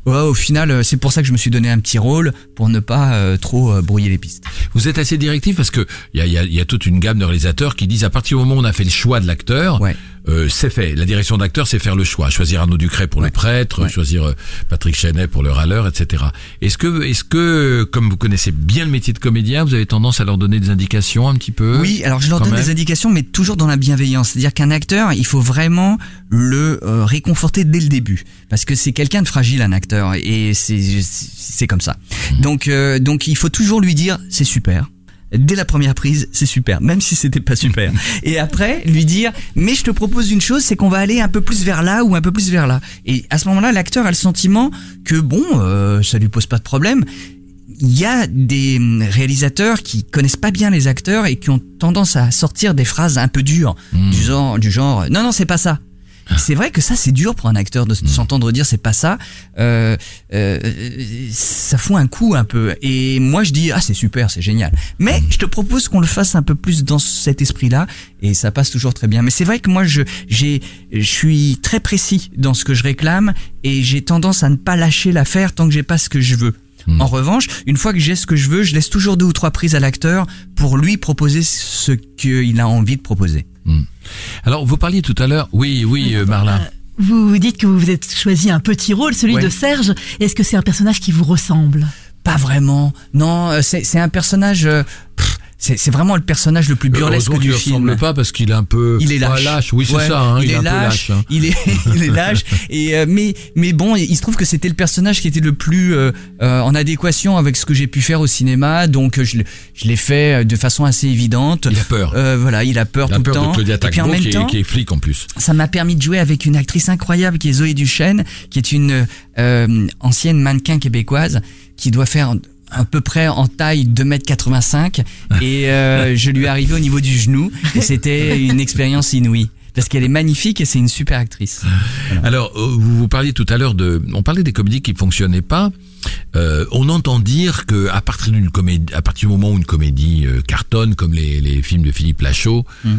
S5: Ouais, au final, euh, c'est pour ça que je me suis donné un petit rôle pour ne pas euh, trop euh, brouiller les pistes.
S3: Vous êtes assez directif parce que il y a, y, a, y a toute une gamme de réalisateurs qui disent à partir du moment où on a fait le choix de l'acteur,
S5: Ouais.
S3: Euh, c'est fait. La direction d'acteur, c'est faire le choix. Choisir Arnaud Ducret pour le prêtre,
S5: Ouais.
S3: choisir euh, Patrick Chenet pour le râleur, etc. Est-ce que, est-ce que, comme vous connaissez bien le métier de comédien, vous avez tendance à leur donner des indications un petit peu?
S5: Oui, alors je leur donne
S3: même.
S5: des indications, mais toujours dans la bienveillance. C'est-à-dire qu'un acteur, il faut vraiment le euh, réconforter dès le début, parce que c'est quelqu'un de fragile, un acteur, et c'est c'est comme ça. Donc euh, donc il faut toujours lui dire c'est super. Dès la première prise, c'est super, même si c'était pas super. Et après, lui dire, mais je te propose une chose, c'est qu'on va aller un peu plus vers là ou un peu plus vers là. Et à ce moment-là, l'acteur a le sentiment que bon, euh, ça lui pose pas de problème il y a des hum, réalisateurs qui connaissent pas bien les acteurs et qui ont tendance à sortir des phrases un peu dures,
S3: Hmm.
S5: du genre, du genre, non non c'est pas ça. C'est vrai que ça c'est dur pour un acteur de s- s'entendre dire c'est pas ça. Euh, euh, ça fout un coup un peu. Et moi je dis ah c'est super, c'est génial. Mais je te propose qu'on le fasse un peu plus dans cet esprit-là et ça passe toujours très bien. Mais c'est vrai que moi je j'ai je suis très précis dans ce que je réclame et j'ai tendance à ne pas lâcher l'affaire tant que j'ai pas ce que je veux. En revanche, une fois que j'ai ce que je veux, je laisse toujours deux ou trois prises à l'acteur pour lui proposer ce qu'il a envie de proposer.
S3: Alors, vous parliez tout à l'heure. Oui, oui, euh, Marlin.
S8: Vous dites que vous vous êtes choisi un petit rôle, celui
S5: Ouais.
S8: de Serge. Est-ce que c'est un personnage qui vous ressemble?
S5: Pas vraiment. Non, euh, c'est c'est un personnage. euh, pff, c'est vraiment le personnage le plus burlesque
S3: Heureusement qu'il
S5: du
S3: ne
S5: film.
S3: ressemble pas parce qu'il est un peu.
S5: Il est lâche.
S3: Oui, c'est
S5: Ouais,
S3: ça. hein,
S5: il,
S3: est,
S5: est lâche.
S3: lâche. hein.
S5: Il est, il est lâche. Et euh, mais, mais bon, il se trouve que c'était le personnage qui était le plus euh, euh, en adéquation avec ce que j'ai pu faire au cinéma. Donc euh, je, l'ai- je l'ai fait euh, de façon assez évidente.
S3: Il a peur.
S5: Euh, voilà, il a peur
S3: Il a
S5: tout
S3: peur
S5: le temps.
S3: de Claudia
S5: Et puis en
S3: Tagbo
S5: même
S3: qui, est-
S5: temps,
S3: qui est flic en plus.
S5: ça m'a permis de jouer avec une actrice incroyable qui est Zoé Duchesne, qui est une euh, ancienne mannequin québécoise qui doit faire à peu près en taille 2m85 et euh, je lui arrivais au niveau du genou et c'était une expérience inouïe parce qu'elle est magnifique et c'est une super actrice.
S3: Alors, euh, vous, vous parliez tout à l'heure de, on parlait des comédies qui fonctionnaient pas. Euh, on entend dire que à partir d'une comédie, à partir du moment où une comédie euh, cartonne, comme les, les films de Philippe Lachaud,
S5: Mm.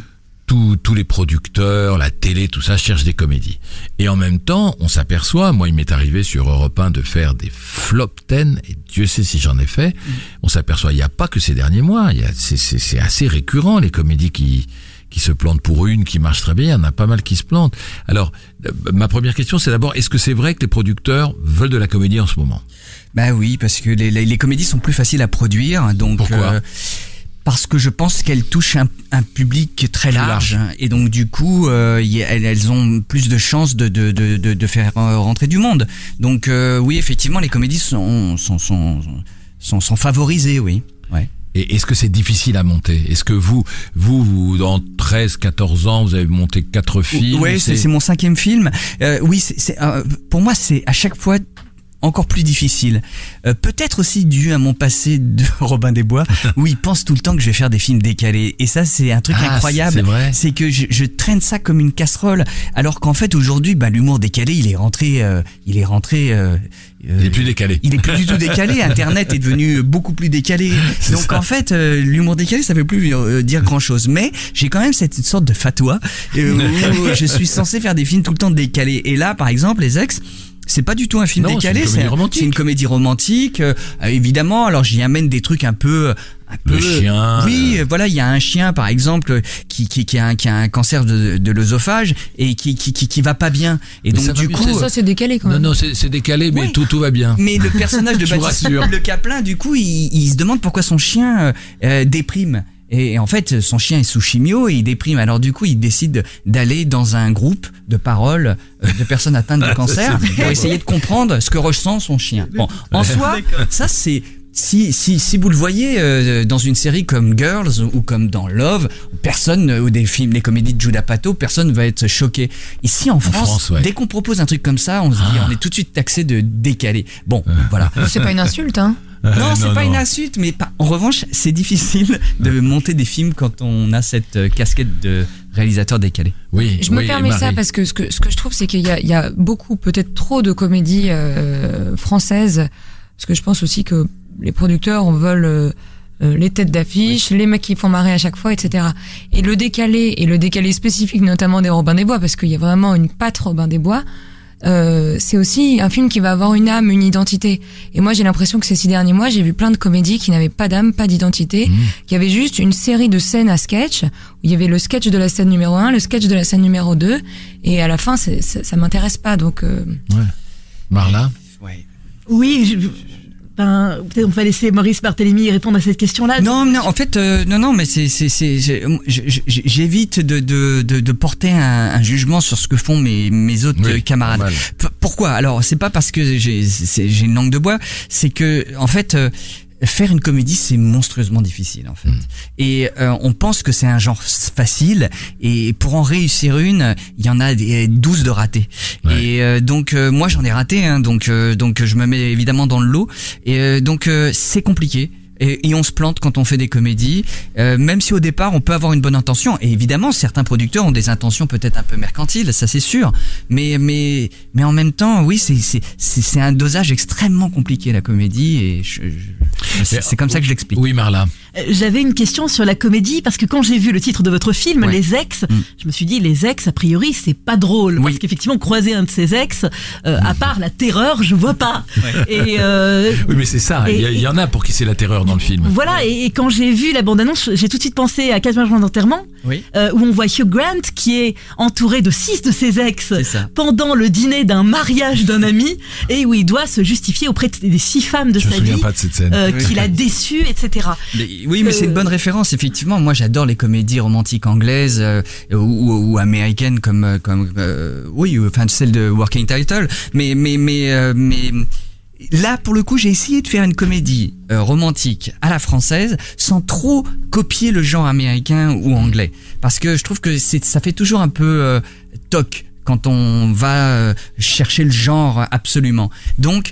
S3: Tous les producteurs, la télé, tout ça cherchent des comédies. Et en même temps, on s'aperçoit, moi, il m'est arrivé sur Europe 1 de faire des flop 10, et Dieu sait si j'en ai fait. On s'aperçoit, il n'y a pas que ces derniers mois, c'est, assez récurrent les comédies qui qui se plantent pour une, qui marche très bien, il y en a pas mal qui se plantent. Alors, euh, ma première question, c'est d'abord, est-ce que c'est vrai que les producteurs veulent de la comédie en ce moment?
S5: Bah oui, parce que les, les, les comédies sont plus faciles à produire, donc
S3: Pourquoi?
S5: euh, parce que je pense qu'elles touchent un, un public très large, et donc du coup, euh, y elles, elles ont plus de chances de, de, de, de, de faire euh, rentrer du monde. Donc euh, oui, effectivement, les comédies sont sont sont sont, sont favorisées, oui. Ouais.
S3: Et est-ce que c'est difficile à monter? Est-ce que vous, vous, vous, dans 13, 14 ans, vous avez monté quatre films?
S5: Ouais, c'est mon cinquième film. Euh, oui, c'est c'est, euh, pour moi, c'est à chaque fois encore plus difficile. Euh, Peut-être aussi dû à mon passé de Robin des Bois, où il pense tout le temps que je vais faire des films décalés. Et ça, c'est un truc
S3: Ah,
S5: incroyable.
S3: c'est vrai.
S5: C'est que je, je traîne ça comme une casserole, alors qu'en fait aujourd'hui, bah, l'humour décalé, il est rentré, euh, il est rentré. euh,
S3: Il est plus décalé.
S5: il est plus du tout décalé. Internet est devenu beaucoup plus décalé. Donc
S3: ça.
S5: en fait, euh, l'humour décalé, ça veut plus euh, dire grand chose. Mais j'ai quand même cette sorte de fatwa euh, où je suis censé faire des films tout le temps décalés. Et là, par exemple, les ex. C'est pas du tout un film
S3: Non,
S5: décalé, c'est une comédie romantique. euh, euh, évidemment, alors j'y amène des trucs un peu, un
S3: Le
S5: peu.
S3: chien,
S5: Oui,
S3: euh,
S5: voilà, il y a un chien par exemple qui qui, qui, a, un, qui a un cancer de, de l'œsophage et qui, qui qui qui va pas bien. Et
S3: Mais
S5: donc du coup,
S7: Ça, c'est décalé quand
S3: Non,
S7: même.
S3: non, c'est c'est décalé, mais
S5: Oui.
S3: tout, tout va bien.
S5: mais le personnage de Baptiste. Le Caplin, du coup, il, il se demande pourquoi son chien euh, euh, déprime. Et en fait, son chien est sous chimio et il déprime. Alors du coup, il décide d'aller dans un groupe de paroles de personnes atteintes de cancer pour essayer de comprendre ce que ressent son chien. Bon, en soi, ça c'est si, si, si vous le voyez euh, dans une série comme Girls ou comme dans Love, personne, euh, ou des films, les comédies de Judah Pato, personne va être choqué. Ici en France,
S3: France, ouais.
S5: dès qu'on propose un truc comme ça, on se dit, on est tout de suite taxé de décalé. Bon, voilà.
S7: C'est pas une insulte, hein.
S5: Non, c'est
S3: non,
S5: pas
S3: non.
S5: une insulte, mais pas- en revanche, c'est difficile de monter des films quand on a cette euh, casquette de réalisateur décalé.
S3: Oui,
S7: Je me
S3: oui,
S7: permets ça parce que ce que, ce que je trouve, c'est qu'il y a, il y a beaucoup, peut-être trop de comédies euh, françaises. Parce que je pense aussi que les producteurs, on veulent euh, euh, les têtes d'affiche, les mecs qui font marrer à chaque fois, etc. Et le décalé, et le décalé spécifique notamment des Robin des Bois, parce qu'il y a vraiment une patte Robin des Bois, euh, c'est aussi un film qui va avoir une âme, une identité. Et moi, j'ai l'impression que ces six derniers mois, j'ai vu plein de comédies qui n'avaient pas d'âme, pas d'identité, qui avaient juste une série de scènes à sketch, où il y avait le sketch de la scène numéro 1, le sketch de la scène numéro 2, et à la fin, c'est- ça, ça m'intéresse pas. Donc, euh,
S3: Marla?
S5: Ouais.
S8: Oui, je- ben, peut-être on va laisser Maurice Barthélémy répondre à cette question-là.
S5: Non, non, en fait, euh, non, non, mais c'est, c'est, c'est, j'évite de, de, de, de porter un, un jugement sur ce que font mes, mes autres
S3: Oui,
S5: euh, camarades.
S3: normal.
S5: Pourquoi? Alors, c'est pas parce que j'ai, j'ai une langue de bois, c'est que, en fait. Faire une comédie, c'est monstrueusement difficile en fait.
S3: Hmm.
S5: Et euh, on pense que c'est un genre facile. Et pour en réussir une, il y en a des 12 de ratés.
S3: Ouais.
S5: Et euh, donc euh, moi j'en ai raté, hein, donc euh, donc je me mets évidemment dans le lot. Et euh, donc euh, c'est compliqué. Et, et on se plante quand on fait des comédies, euh, même si au départ on peut avoir une bonne intention. Et évidemment, certains producteurs ont des intentions peut-être un peu mercantiles, ça c'est sûr. Mais mais mais en même temps, oui, c'est c'est c'est un dosage extrêmement compliqué la comédie. Et je, je- c'est c'est comme ça que je l'explique.
S3: Oui, Marla.
S8: J'avais une question sur la comédie parce que quand j'ai vu le titre de votre film,
S5: Ouais.
S8: Les Ex,
S5: Mm.
S8: je me suis dit les ex a priori c'est pas drôle
S5: Oui.
S8: parce qu'effectivement croiser un de ses ex, euh, à part la terreur, je vois pas. Et euh,
S3: Oui, mais c'est ça. Il y, en a pour qui c'est la terreur dans le film.
S8: voilà. Et, et quand j'ai vu la bande-annonce, j'ai tout de suite pensé à Quatre jours d'enterrement,
S5: Oui.
S8: euh, où on voit Hugh Grant qui est entouré de six de ses ex pendant le dîner d'un mariage d'un ami et où il doit se justifier auprès de- des six femmes de
S3: Je me
S8: sa
S3: souviens
S8: vie
S3: pas de cette scène.
S8: qu'il a déçu, etc.
S5: Mais- oui, mais c'est une bonne référence, effectivement. Moi, j'adore les comédies romantiques anglaises euh, ou, ou, ou américaines comme, euh, comme euh, oui, ou- enfin celle de Working Title. Mais, mais, mais, euh, mais là, pour le coup, j'ai essayé de faire une comédie euh, romantique à la française sans trop copier le genre américain ou anglais, parce que je trouve que ça fait toujours un peu euh, toc quand on va euh, chercher le genre absolument. Donc,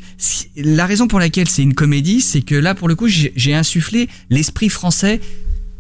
S5: la raison pour laquelle c'est une comédie, c'est que là, pour le coup, j'ai insufflé l'esprit français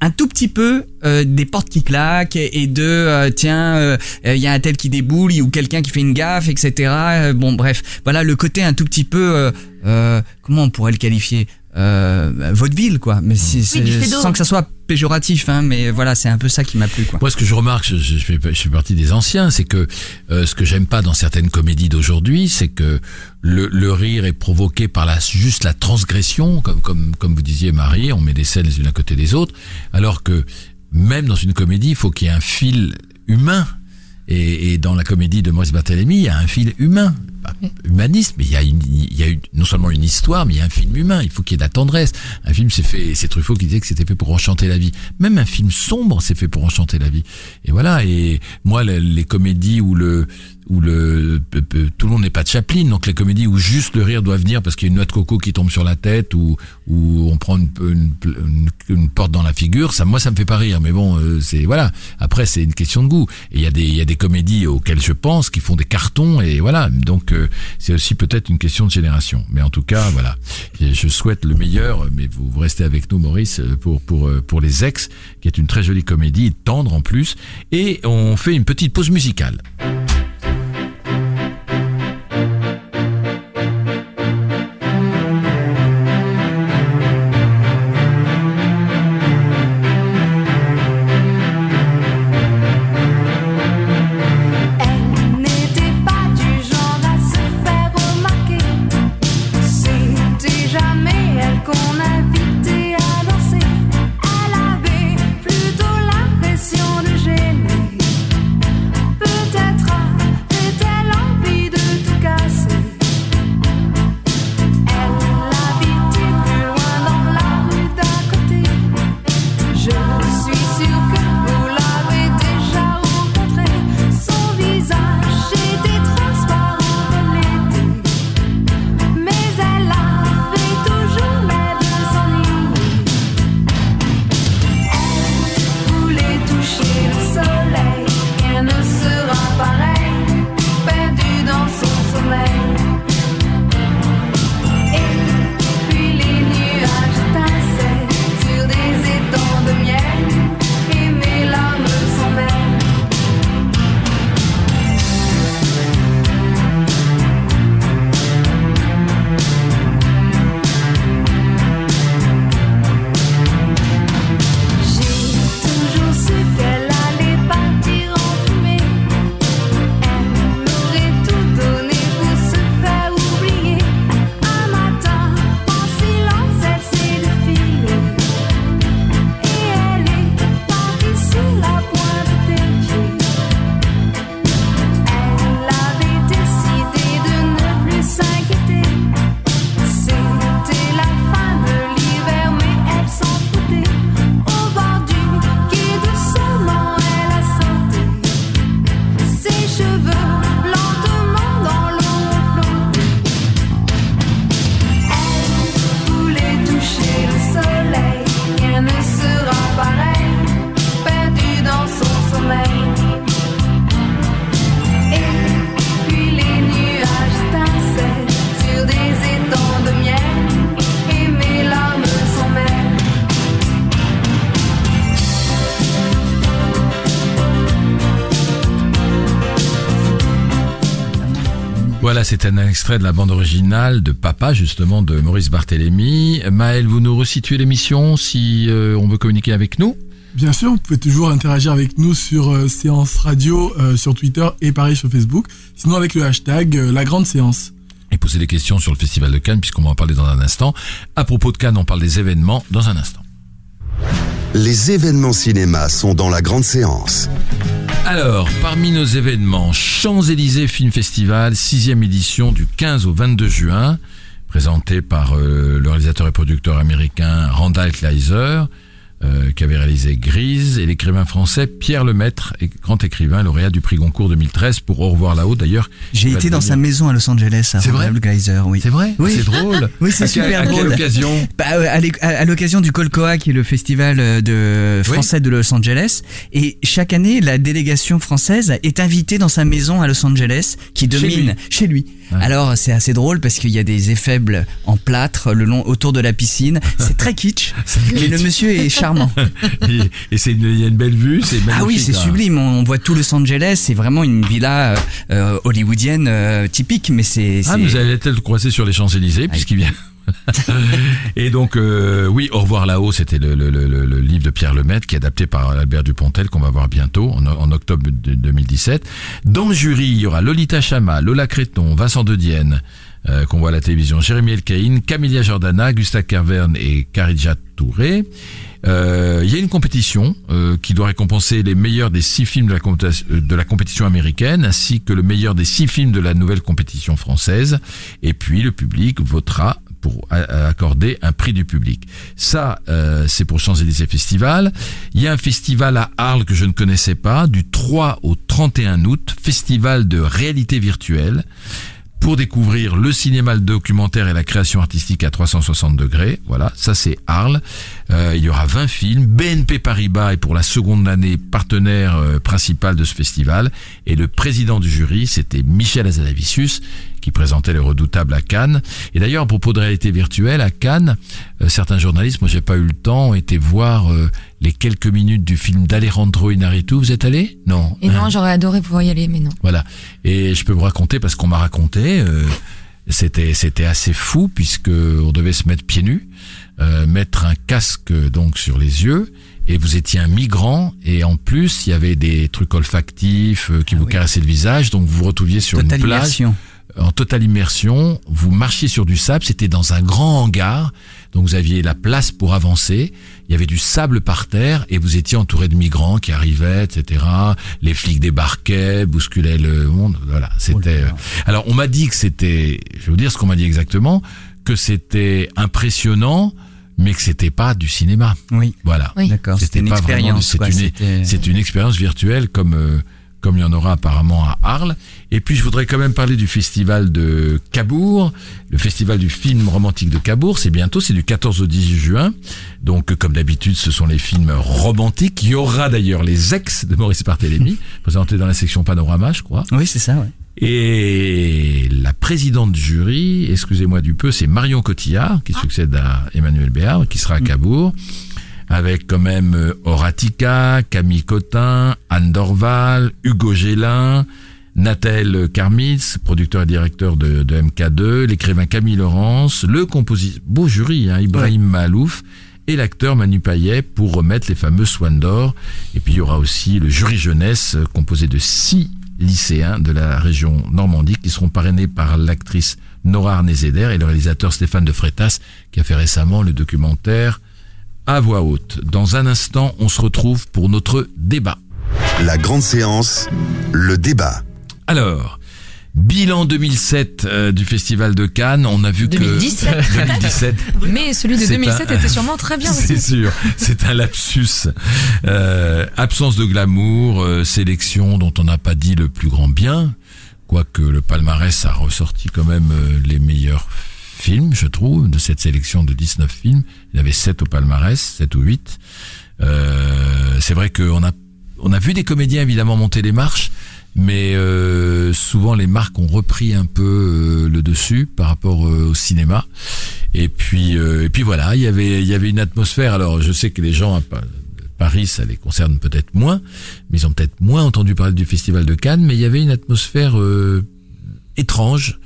S5: un tout petit peu euh, des portes qui claquent et de euh, tiens euh, il y a un tel qui déboule ou quelqu'un qui fait une gaffe etc Euh, bon bref voilà le côté un tout petit peu euh, euh, comment on pourrait le qualifier? Euh, vaudeville quoi mais c'est c'est-
S8: du fais-d'eau.
S5: sans que ça soit péjoratif hein mais voilà c'est un peu ça qui m'a plu quoi
S3: Moi, ce que je remarque, je, je fais, je fais partie des anciens, c'est que euh, ce que j'aime pas dans certaines comédies d'aujourd'hui, c'est que le, le rire est provoqué par la juste la transgression, comme comme comme vous disiez, Marie, on met des scènes les unes à côté des autres, alors que même dans une comédie, il faut qu'il y ait un fil humain. Et, et dans la comédie de Maurice Barthélemy, il y a un fil humain, humaniste, mais il y a, une, il y a non seulement une histoire, mais il y a un film humain. Il faut qu'il y ait de la tendresse. Un film, c'est fait, c'est Truffaut qui disait que c'était fait pour enchanter la vie. Même un film sombre, c'est fait pour enchanter la vie. Et voilà. Et moi, les, les comédies où le où le peu- peu- tout le monde n'est pas de Chaplin, donc les comédies où juste le rire doit venir parce qu'il y a une noix de coco qui tombe sur la tête ou où on prend une, une, une- porte dans la figure, ça moi ça me fait pas rire. Mais bon, euh, c'est voilà. Après, c'est une question de goût. Et il y a des il y a des comédies auxquelles je pense qui font des cartons et voilà. Donc euh, c'est aussi peut-être une question de génération. Mais en tout cas, voilà. Je souhaite le meilleur. Mais vous, vous restez avec nous, Maurice, pour pour euh, pour les ex, qui est une très jolie comédie, tendre en plus. Et on fait une petite pause musicale. C'est un extrait de la bande originale de Papa, justement, de Maurice Barthélémy. Maël, vous nous resituez l'émission si euh, on veut communiquer avec nous?
S6: Bien sûr, vous pouvez toujours interagir avec nous sur euh, Séance Radio, euh, sur Twitter et pareil sur Facebook. Sinon avec le hashtag euh, La Grande Séance.
S3: et poser des questions sur le Festival de Cannes, puisqu'on va en parler dans un instant. À propos de Cannes, on parle des événements dans un instant.
S2: Les événements cinéma sont dans la grande séance.
S3: Alors, parmi nos événements, Champs-Élysées Film Festival, sixième édition du 15 au 22 juin, présenté par euh, le réalisateur et producteur américain Randall Kleiser, euh, qui avait réalisé Grise, et l'écrivain français Pierre Lemaître, grand écrivain, lauréat du prix Goncourt 2013 pour Au revoir là-haut d'ailleurs.
S5: J'ai été dans sa maison à Los Angeles, à
S3: C'est vrai
S5: Ronald Gleiser, oui.
S3: C'est vrai
S5: Oui.
S3: C'est drôle
S5: Oui, c'est
S3: À
S5: super
S3: À quelle
S5: drôle.
S3: occasion
S5: Bah, à l'occasion du Colcoa, qui est le festival euh, de français de Los Angeles, et chaque année, la délégation française est invitée dans sa maison à Los Angeles, qui domine chez lui. Alors c'est assez drôle parce qu'il y a des effets en plâtre le long autour de la piscine. C'est très kitsch, mais le monsieur est charmant.
S3: Et, et c'est une- il y a une belle vue, c'est magnifique.
S5: Ah oui, c'est
S3: hein.
S5: sublime. On voit tout Los Angeles. C'est vraiment une villa euh, hollywoodienne euh, typique, mais c'est.
S3: Ah, vous allez peut-être le croiser sur les Champs-Élysées, puisqu'il vient. et donc, euh, oui, Au revoir là-haut, c'était le, le, le, le- le livre de Pierre Lemaitre, qui est adapté par Albert Dupontel, qu'on va voir bientôt, en, en octobre de 2017. Dans le jury, il y aura Lolita Chama, Lola Créton, Vincent De Dienne, euh, qu'on voit à la télévision, Jérémy Elkaïn, Camilla Jordana, Gustave Kervern et Karidja Touré. Euh, Il y a une compétition euh, qui doit récompenser les meilleurs des six films de la, compétition- euh, de la compétition américaine, ainsi que le meilleur des six films de la nouvelle compétition française. Et puis le public votera pour accorder un prix du public. Ça, euh, c'est pour Champs-Élysées Festival. Il y a un festival à Arles que je ne connaissais pas, du 3 au 31 août, festival de réalité virtuelle pour découvrir le cinéma, le documentaire et la création artistique à 360 degrés. Voilà, ça c'est Arles. Euh, il y aura 20 films. BNP Paribas est pour la seconde année partenaire euh, principal de ce festival. Et le président du jury, c'était Michel Azanavicius, qui présentait le redoutable à Cannes. Et d'ailleurs, à propos de réalité virtuelle, à Cannes, euh, certains journalistes, moi j'ai pas eu le temps, ont été voir les quelques minutes du film d'Alejandro Inarritu. Vous êtes allé? Non.
S7: Et
S3: Hein?
S7: non, j'aurais adoré pouvoir y aller, mais non.
S3: voilà. Et je peux vous raconter parce qu'on m'a raconté. euh, c'était c'était assez fou puisque on devait se mettre pieds nus, euh, mettre un casque donc sur les yeux. Et vous étiez un migrant et en plus il y avait des trucs olfactifs euh, qui vous
S5: oui.
S3: caressaient le visage, donc vous vous retrouviez sur
S5: Totale
S3: une plage
S5: immersion.
S3: en totale immersion. Vous marchiez sur du sable, c'était dans un grand hangar, donc vous aviez la place pour avancer. Il y avait du sable par terre et vous étiez entouré de migrants qui arrivaient, etc. Les flics débarquaient, bousculaient le monde. Voilà, c'était. euh, Alors on m'a dit que c'était, je vais vous dire ce qu'on m'a dit exactement, que c'était impressionnant, mais que c'était pas du cinéma.
S5: Oui.
S3: Voilà.
S7: Oui.
S5: D'accord.
S3: C'était
S5: une
S3: pas vraiment-
S5: expérience.
S3: c'est une- une expérience virtuelle comme euh, comme il y en aura apparemment à Arles. Et puis je voudrais quand même parler du festival de Cabourg, le festival du film romantique de Cabourg. C'est bientôt, c'est du 14 au 18 juin. Donc comme d'habitude, ce sont les films romantiques. Il y aura d'ailleurs les ex de Maurice Barthélémy présentés dans la section Panorama, je crois.
S5: Oui, c'est ça. Ouais.
S3: Et la présidente du jury, excusez-moi du peu, c'est Marion Cotillard, qui succède à Emmanuel Béard, qui sera à Cabourg, avec quand même euh, Horatica, Camille Cotin, Anne Dorval, Hugo Gélin, Nathel Karmitz, producteur et directeur de, de MK2, l'écrivain Camille Laurence, le compositeur, beau jury, hein, Ibrahim Malouf, et l'acteur Manu Payet pour remettre les fameux Swan d'or. Et puis il y aura aussi le jury jeunesse euh, composé de six lycéens de la région Normandie qui seront parrainés par l'actrice Nora Arnezeder et le réalisateur Stéphane de Freitas qui a fait récemment le documentaire à voix haute. Dans un instant, on se retrouve pour notre débat.
S2: La grande séance, le débat.
S3: Alors, bilan 2007 euh, du Festival de Cannes, on a vu
S7: 2017.
S3: que 2017
S7: Mais celui de
S3: C'est
S7: 2007
S3: un-
S7: était sûrement très bien
S3: C'est
S7: aussi.
S3: sûr, c'est un lapsus. Euh, absence de glamour, euh, sélection dont on n'a pas dit le plus grand bien, quoique le palmarès a ressorti quand même euh, les meilleurs films, je trouve, de cette sélection de 19 films. Il y avait 7 au palmarès, 7 ou 8. Euh, c'est vrai qu'on a, on a vu des comédiens évidemment monter les marches, mais euh, souvent les marques ont repris un peu euh, le dessus par rapport euh, au cinéma. Et puis, euh, et puis voilà, il y avait, il y avait une atmosphère. Alors, je sais que les gens à Pa- Paris, ça les concerne peut-être moins, mais ils ont peut-être moins entendu parler du Festival de Cannes. Mais il y avait une atmosphère étrange,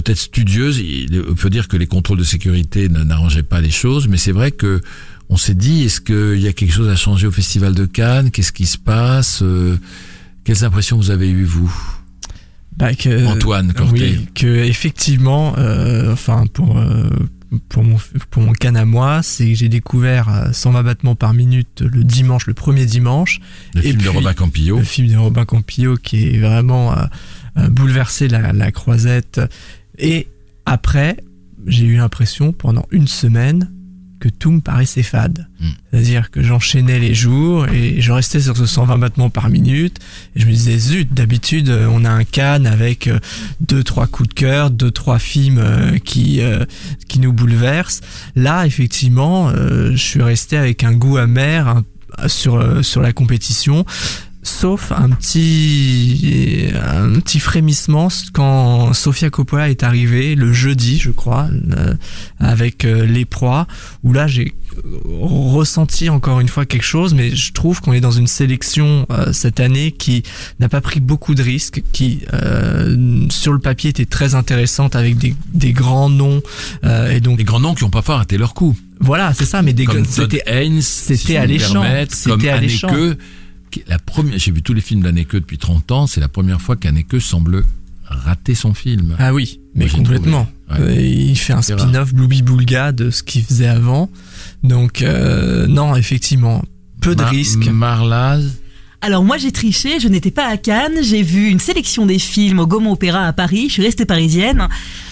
S3: peut-être studieuse. Il faut dire que les contrôles de sécurité n'arrangeaient pas les choses, mais c'est vrai que on s'est dit, est-ce qu'il y a quelque chose à changer au Festival de Cannes? Qu'est-ce qui se passe? Euh, Quelles impressions vous avez eues, vous?
S4: Bah, que-
S3: Antoine Corté.
S4: Oui, que effectivement, euh, enfin pour euh, pour mon pour mon can à moi, c'est que j'ai découvert euh, 120 battements par minute le dimanche, le premier dimanche,
S3: Le
S4: Et
S3: film de Robin Campillo.
S4: le film de Robin Campillo qui est vraiment euh, bouleversé la, la croisette. Et après, j'ai eu l'impression pendant une semaine que tout me paraissait fade.
S3: Mm.
S4: C'est-à-dire que j'enchaînais les jours et je restais sur ce 120 battements par minute et je me disais zut, d'habitude on a un Cannes avec euh, deux trois coups de cœur, deux trois films euh, qui euh, qui nous bouleversent. Là, effectivement, je suis resté avec un goût amer un- sur sur la compétition sauf un petit un petit frémissement quand Sofia Coppola est arrivée le jeudi je crois euh, avec euh, les proies où là j'ai ressenti encore une fois quelque chose mais je trouve qu'on est dans une sélection euh, cette année qui n'a pas pris beaucoup de risques qui euh, sur le papier était très intéressante avec des, des grands noms euh, et donc
S3: Les grands noms qui n'ont pas fait rater leur coup.
S4: voilà c'est ça mais des c'était
S3: Haynes,
S4: c'était alléchant. C'était alléchant.
S3: La première. J'ai vu tous les films d'Haneke depuis 30 ans. C'est la première fois qu'Haneke semble rater son film.
S4: Ah oui, mais
S3: Moi,
S4: complètement.
S3: ouais.
S4: Euh, il fait un spin-off Blooby Boulga de ce qu'il faisait avant. Donc euh, non, effectivement, peu de
S3: Ma-
S4: risques.
S3: Marlaz.
S8: Alors moi j'ai triché, je n'étais pas à Cannes, j'ai vu une sélection des films au Gaumont Opéra à Paris, je suis restée parisienne.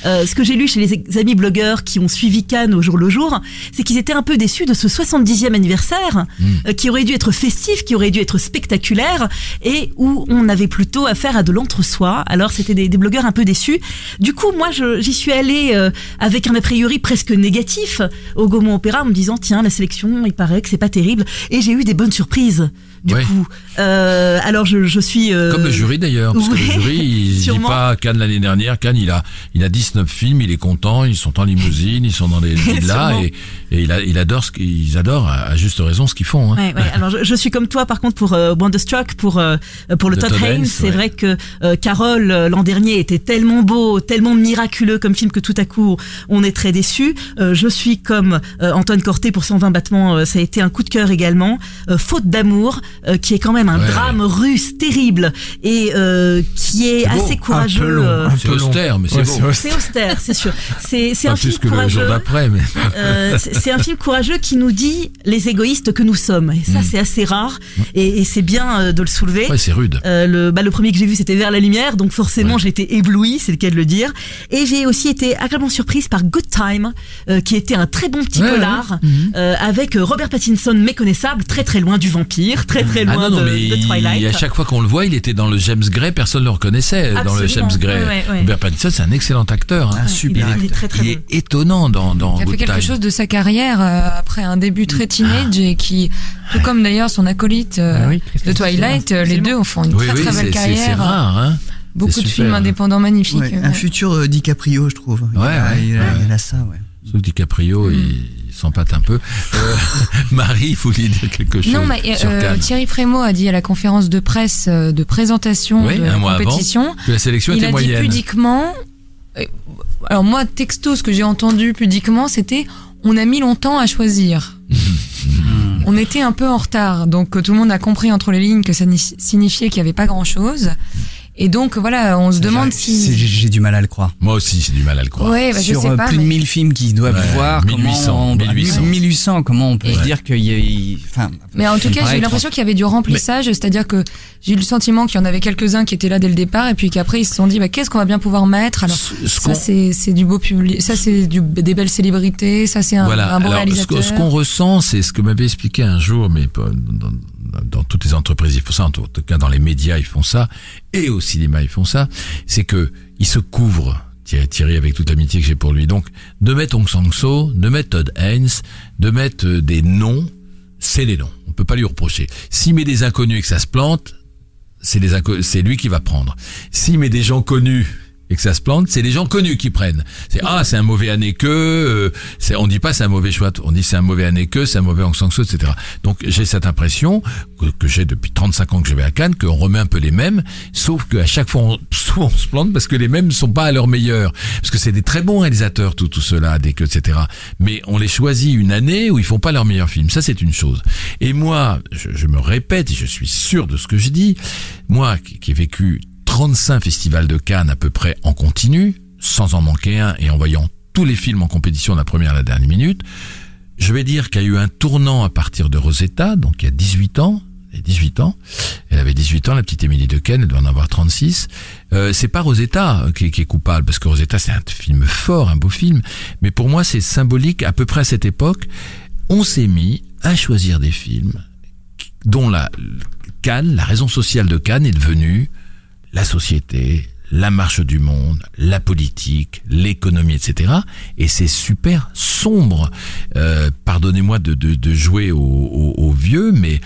S8: Euh, ce que j'ai lu chez les amis blogueurs qui ont suivi Cannes au jour le jour, c'est qu'ils étaient un peu déçus de ce 70e anniversaire
S3: Mm.
S8: euh, qui aurait dû être festif, qui aurait dû être spectaculaire et où on avait plutôt affaire à de l'entre-soi. Alors c'était des, des blogueurs un peu déçus. Du coup moi j'y suis allée euh, avec un a priori presque négatif au Gaumont Opéra en me disant tiens la sélection il paraît que c'est pas terrible et j'ai eu des bonnes surprises. Du
S3: Ouais.
S8: coup, euh, alors je, je suis euh,
S3: Comme le jury d'ailleurs, parce que le jury, il dit pas Cannes l'année dernière. Cannes, il a, il a 19 films, il est content, ils sont en limousine, ils sont dans des villas et, et il, a, il adore ce qu'ils adorent à, à juste raison ce qu'ils font. Hein.
S8: Ouais, ouais. Alors je, je suis comme toi par contre pour euh, Wonderstruck pour euh, pour le Todd
S3: Todd
S8: Haynes. C'est
S3: ouais.
S8: vrai que euh, Carole euh, l'an dernier était tellement beau, tellement miraculeux comme film que tout à coup on est très déçu. Euh, je suis comme euh, Antoine Corté pour 120 battements. euh, ça a été un coup de cœur également. Euh, Faute d'amour, euh, qui est quand même un
S3: Ouais.
S8: drame russe terrible et euh, qui est,
S3: beau.
S8: assez
S4: Un peu
S8: courageux.
S4: long,
S8: euh,
S4: un
S3: C'est austère, mais c'est
S4: Ouais,
S3: beau.
S8: c'est austère, c'est sûr. C'est un film
S3: plus que le jour
S8: courageux.
S3: d'après, mais
S8: c'est un film courageux qui nous dit les égoïstes que nous sommes. Et ça,
S3: Mm.
S8: c'est assez rare. Et, et c'est bien euh, de le soulever.
S3: ouais, c'est rude.
S8: Euh, le, bah, le premier que j'ai vu, c'était Vers la lumière, donc forcément
S3: Ouais.
S8: j'ai été éblouie, c'est le cas de le dire. Et j'ai aussi été agréablement surprise par Good Time, euh, qui était un très bon petit
S3: Ouais,
S8: polar,
S3: ouais. Mhm.
S8: euh, avec Robert Pattinson méconnaissable, très très loin du vampire, très très
S3: Ah
S8: loin
S3: non, non,
S8: de,
S3: mais
S8: de
S3: il-
S8: Twilight.
S3: à chaque fois qu'on le voit, il était dans le James Gray, personne ne le reconnaissait dans le. James Gray.
S8: Ouais, ouais, ouais.
S3: Robert Pattinson, c'est un excellent acteur. Hein.
S5: Un super
S8: il est
S5: acteur.
S8: très très
S3: Il est étonnant dans, dans
S7: Il a
S3: Good
S7: fait quelque
S3: Time.
S7: chose de sa carrière euh, après un début très teenage et qui, tout comme d'ailleurs son acolyte euh,
S4: Ah oui,
S7: de Twilight, euh, les deux ont fait une
S3: Oui,
S7: très
S3: oui,
S7: très
S3: c'est-
S7: belle
S3: c'est c'est
S7: carrière.
S3: rare. Hein.
S7: Beaucoup
S3: C'est
S7: de films indépendants magnifiques.
S5: Ouais, un
S7: ouais.
S5: futur euh, DiCaprio, je trouve. Il
S3: Ouais,
S5: a-
S3: ouais,
S5: il, a,
S3: ouais.
S5: il a ça, ouais.
S3: Sauf DiCaprio, il, il s'empâte un peu. Euh, Marie, il faut lui dire quelque chose
S7: Non, mais euh. Thierry Frémaux a dit à la conférence de presse de présentation
S3: Oui,
S7: de
S3: un
S7: la
S3: mois avant.
S7: compétition,
S3: Que la sélection
S7: il
S3: était
S7: a dit
S3: moyenne.
S7: pudiquement. Alors moi, texto, ce que j'ai entendu pudiquement, c'était on a mis longtemps à choisir. on était un peu en retard, donc tout le monde a compris entre les lignes que ça ni- signifiait qu'il n'y avait pas grand-chose. Et donc voilà, on se demande si.
S5: J'ai du mal à le croire.
S3: Moi aussi, j'ai du mal à le croire.
S7: Ouais, bah, je
S5: Sur
S7: sais
S5: euh,
S7: pas.
S5: plus
S7: mais-
S5: de 1000 films qu'ils doivent
S3: Ouais,
S5: voir,
S3: 1800,
S5: comment on-
S3: 1800.
S5: 1800, comment on peut se dire qu'il y a, il- enfin.
S7: Mais en tout cas, j'ai eu l'impression qu'il y avait du remplissage, c'est-à-dire que j'ai eu le sentiment qu'il y en avait quelques-uns qui étaient là dès le départ, et puis qu'après ils se sont dit, bah, qu'est-ce qu'on va bien pouvoir mettre? Alors,
S3: Ce- ce
S7: ça c'est c'est du beau public, ça c'est du des belles célébrités, ça c'est un,
S3: voilà.
S7: un bon
S3: Alors, ce
S7: réalisateur.
S3: qu'on- ce qu'on ressent, c'est ce que m'avait expliqué un jour, mais dans- dans toutes les entreprises, ils font ça, en tout cas dans les médias, ils font ça, et au cinéma, ils font ça, c'est que ils se couvrent. Thierry, avec toute l'amitié que j'ai pour lui. Donc, de mettre Hong Sang-so, de mettre Todd Haynes, de mettre euh, des noms, c'est les noms. On peut pas lui reprocher. S'il met des inconnus et que ça se plante, c'est c'est lui qui va prendre. S'il met des gens connus et que ça se plante, c'est les gens connus qui prennent. C'est ah c'est un mauvais année que, euh, c'est on dit pas c'est un mauvais choix, on dit c'est un mauvais année que, c'est un mauvais Suu, etc. Donc j'ai cette impression que, que j'ai depuis 35 ans que je vais à Cannes qu'on remet un peu les mêmes, sauf qu'à chaque fois on, on se plante parce que les mêmes sont pas à leur meilleur, parce que c'est des très bons réalisateurs tout tout cela, des que etc. Mais on les choisit une année où ils font pas leur meilleur film, ça c'est une chose. Et moi je, je me répète et je suis sûr de ce que je dis, moi qui, qui ai vécu 35 festivals de Cannes à peu près en continu, sans en manquer un et en voyant tous les films en compétition de la première à la dernière minute. Je vais dire qu'il y a eu un tournant à partir de Rosetta, donc il y a 18 ans. Elle a 18 ans. Elle avait 18 ans, la petite Émilie de Cannes, elle doit en avoir 36. Euh, c'est pas Rosetta qui, qui est coupable, parce que Rosetta c'est un film fort, un beau film. Mais pour moi c'est symbolique, à peu près à cette époque, on s'est mis à choisir des films dont la Cannes, la raison sociale de Cannes est devenue la société, la marche du monde, la politique, l'économie, etc. Et c'est super sombre. Euh, Pardonnez-moi de, de, de, jouer au, vieux, mais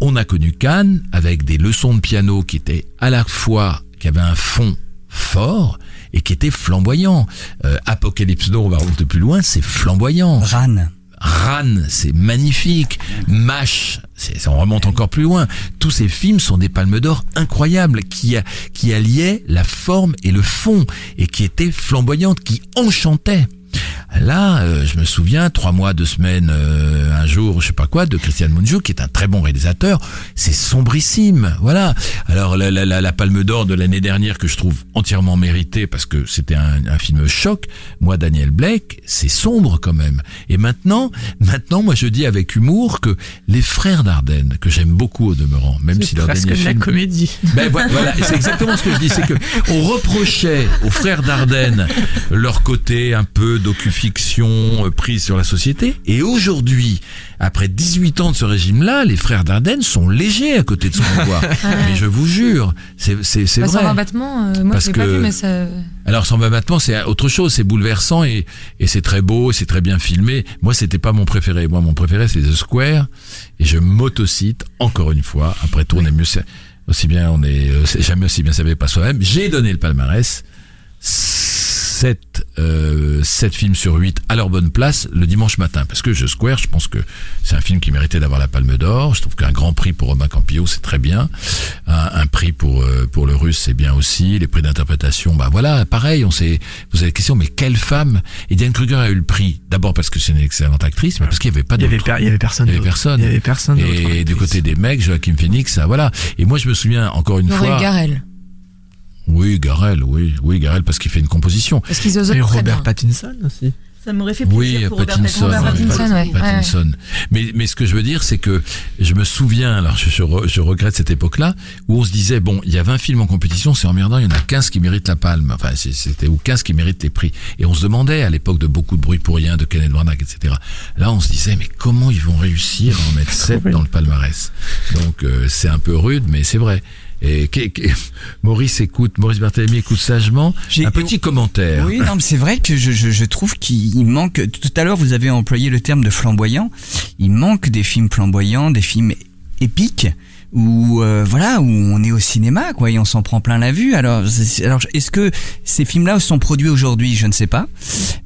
S3: on a connu Cannes avec des leçons de piano qui étaient à la fois, qui avaient un fond fort et qui étaient flamboyants. Euh, Apocalypse Now, on va remonter plus loin, c'est flamboyant.
S5: Ran.
S3: Ran, c'est magnifique. Mash, on remonte encore plus loin. Tous ces films sont des palmes d'or incroyables qui, qui alliaient la forme et le fond et qui étaient flamboyantes, qui enchantaient. Là, euh, je me souviens, trois mois, deux semaines, euh, un jour, je sais pas quoi, de Christian Mungiu, qui est un très bon réalisateur. C'est sombrissime, voilà. Alors la, la, la, la Palme d'Or de l'année dernière que je trouve entièrement méritée parce que c'était un, un, film choc. Moi, Daniel Blake, c'est sombre quand même. Et maintenant, maintenant, moi, je dis avec humour que les frères Dardenne, que j'aime beaucoup au demeurant, même si leur dernier
S4: de
S3: film,
S4: la comédie.
S3: Ben voilà, c'est exactement ce que je dis, c'est que on reprochait aux frères Dardenne leur côté un peu docu fiction prise sur la société. Et aujourd'hui, après 18 ans de ce régime-là, les frères Dardenne sont légers à côté de son pouvoir. mais je vous jure, c'est
S7: Bah,
S3: vrai.
S7: 120 battements, euh, moi
S3: Parce
S7: je l'ai pas
S3: que-
S7: vu, mais ça.
S3: Alors 120 battements, c'est autre chose, c'est bouleversant et, et c'est très beau, c'est très bien filmé. Moi, c'était pas mon préféré. Moi, mon préféré, c'est The Square. Et je m'autocite encore une fois. Après tout, on est mieux, aussi bien, on est euh, jamais aussi bien savait pas soi-même. J'ai donné le palmarès. 7, euh, 7 films sur 8 à leur bonne place le dimanche matin. Parce que The Square, je pense que c'est un film qui méritait d'avoir la Palme d'Or. Je trouve qu'un grand prix pour Romain Campillo, c'est très bien. Un, un prix pour euh, pour le russe, c'est bien aussi. Les prix d'interprétation, bah voilà, pareil. On s'est posé la question, mais quelle femme? Et Diane Kruger a eu le prix. D'abord parce que c'est une excellente actrice, mais parce qu'il y avait pas
S4: Il y avait,
S3: d'autres.
S4: per- il y avait personne.
S3: Il y avait personne.
S4: Il y avait personne.
S3: Et du côté des mecs, Joachim Phoenix, ça, voilà. Et moi, je me souviens encore une fois.
S7: Garel.
S3: Oui, Garel, oui, oui, Garel, parce qu'il fait une composition.
S7: Parce qu'ils osent
S4: Et Robert
S7: bien.
S4: Pattinson aussi.
S8: Ça m'aurait fait plaisir
S3: Oui,
S8: pour Robert
S3: Pattinson.
S7: Robert Pattinson, ouais.
S3: Pattinson. Mais, mais ce que je veux dire, c'est que je me souviens, alors je, je, je regrette cette époque-là, où on se disait, bon, il y a 20 films en compétition, c'est emmerdant, il y en a 15 qui méritent la palme. Enfin, c'était, ou 15 qui méritent les prix. Et on se demandait, à l'époque de beaucoup de bruit pour rien, de Kenneth Branagh, etc. Là, on se disait, mais comment ils vont réussir à en mettre 7 dans le palmarès? Donc, euh, c'est un peu rude, mais c'est vrai. Et Maurice écoute, Maurice Barthélemy écoute sagement.
S5: J'ai-
S3: Un petit commentaire.
S5: Oui, non, mais c'est vrai que je, je, je trouve qu'il manque. Tout à l'heure, vous avez employé le terme de flamboyant. Il manque des films flamboyants, des films épiques où euh, voilà où on est au cinéma quoi et on s'en prend plein la vue. Alors c'est- alors est-ce que ces films là sont produits aujourd'hui? Je ne sais pas.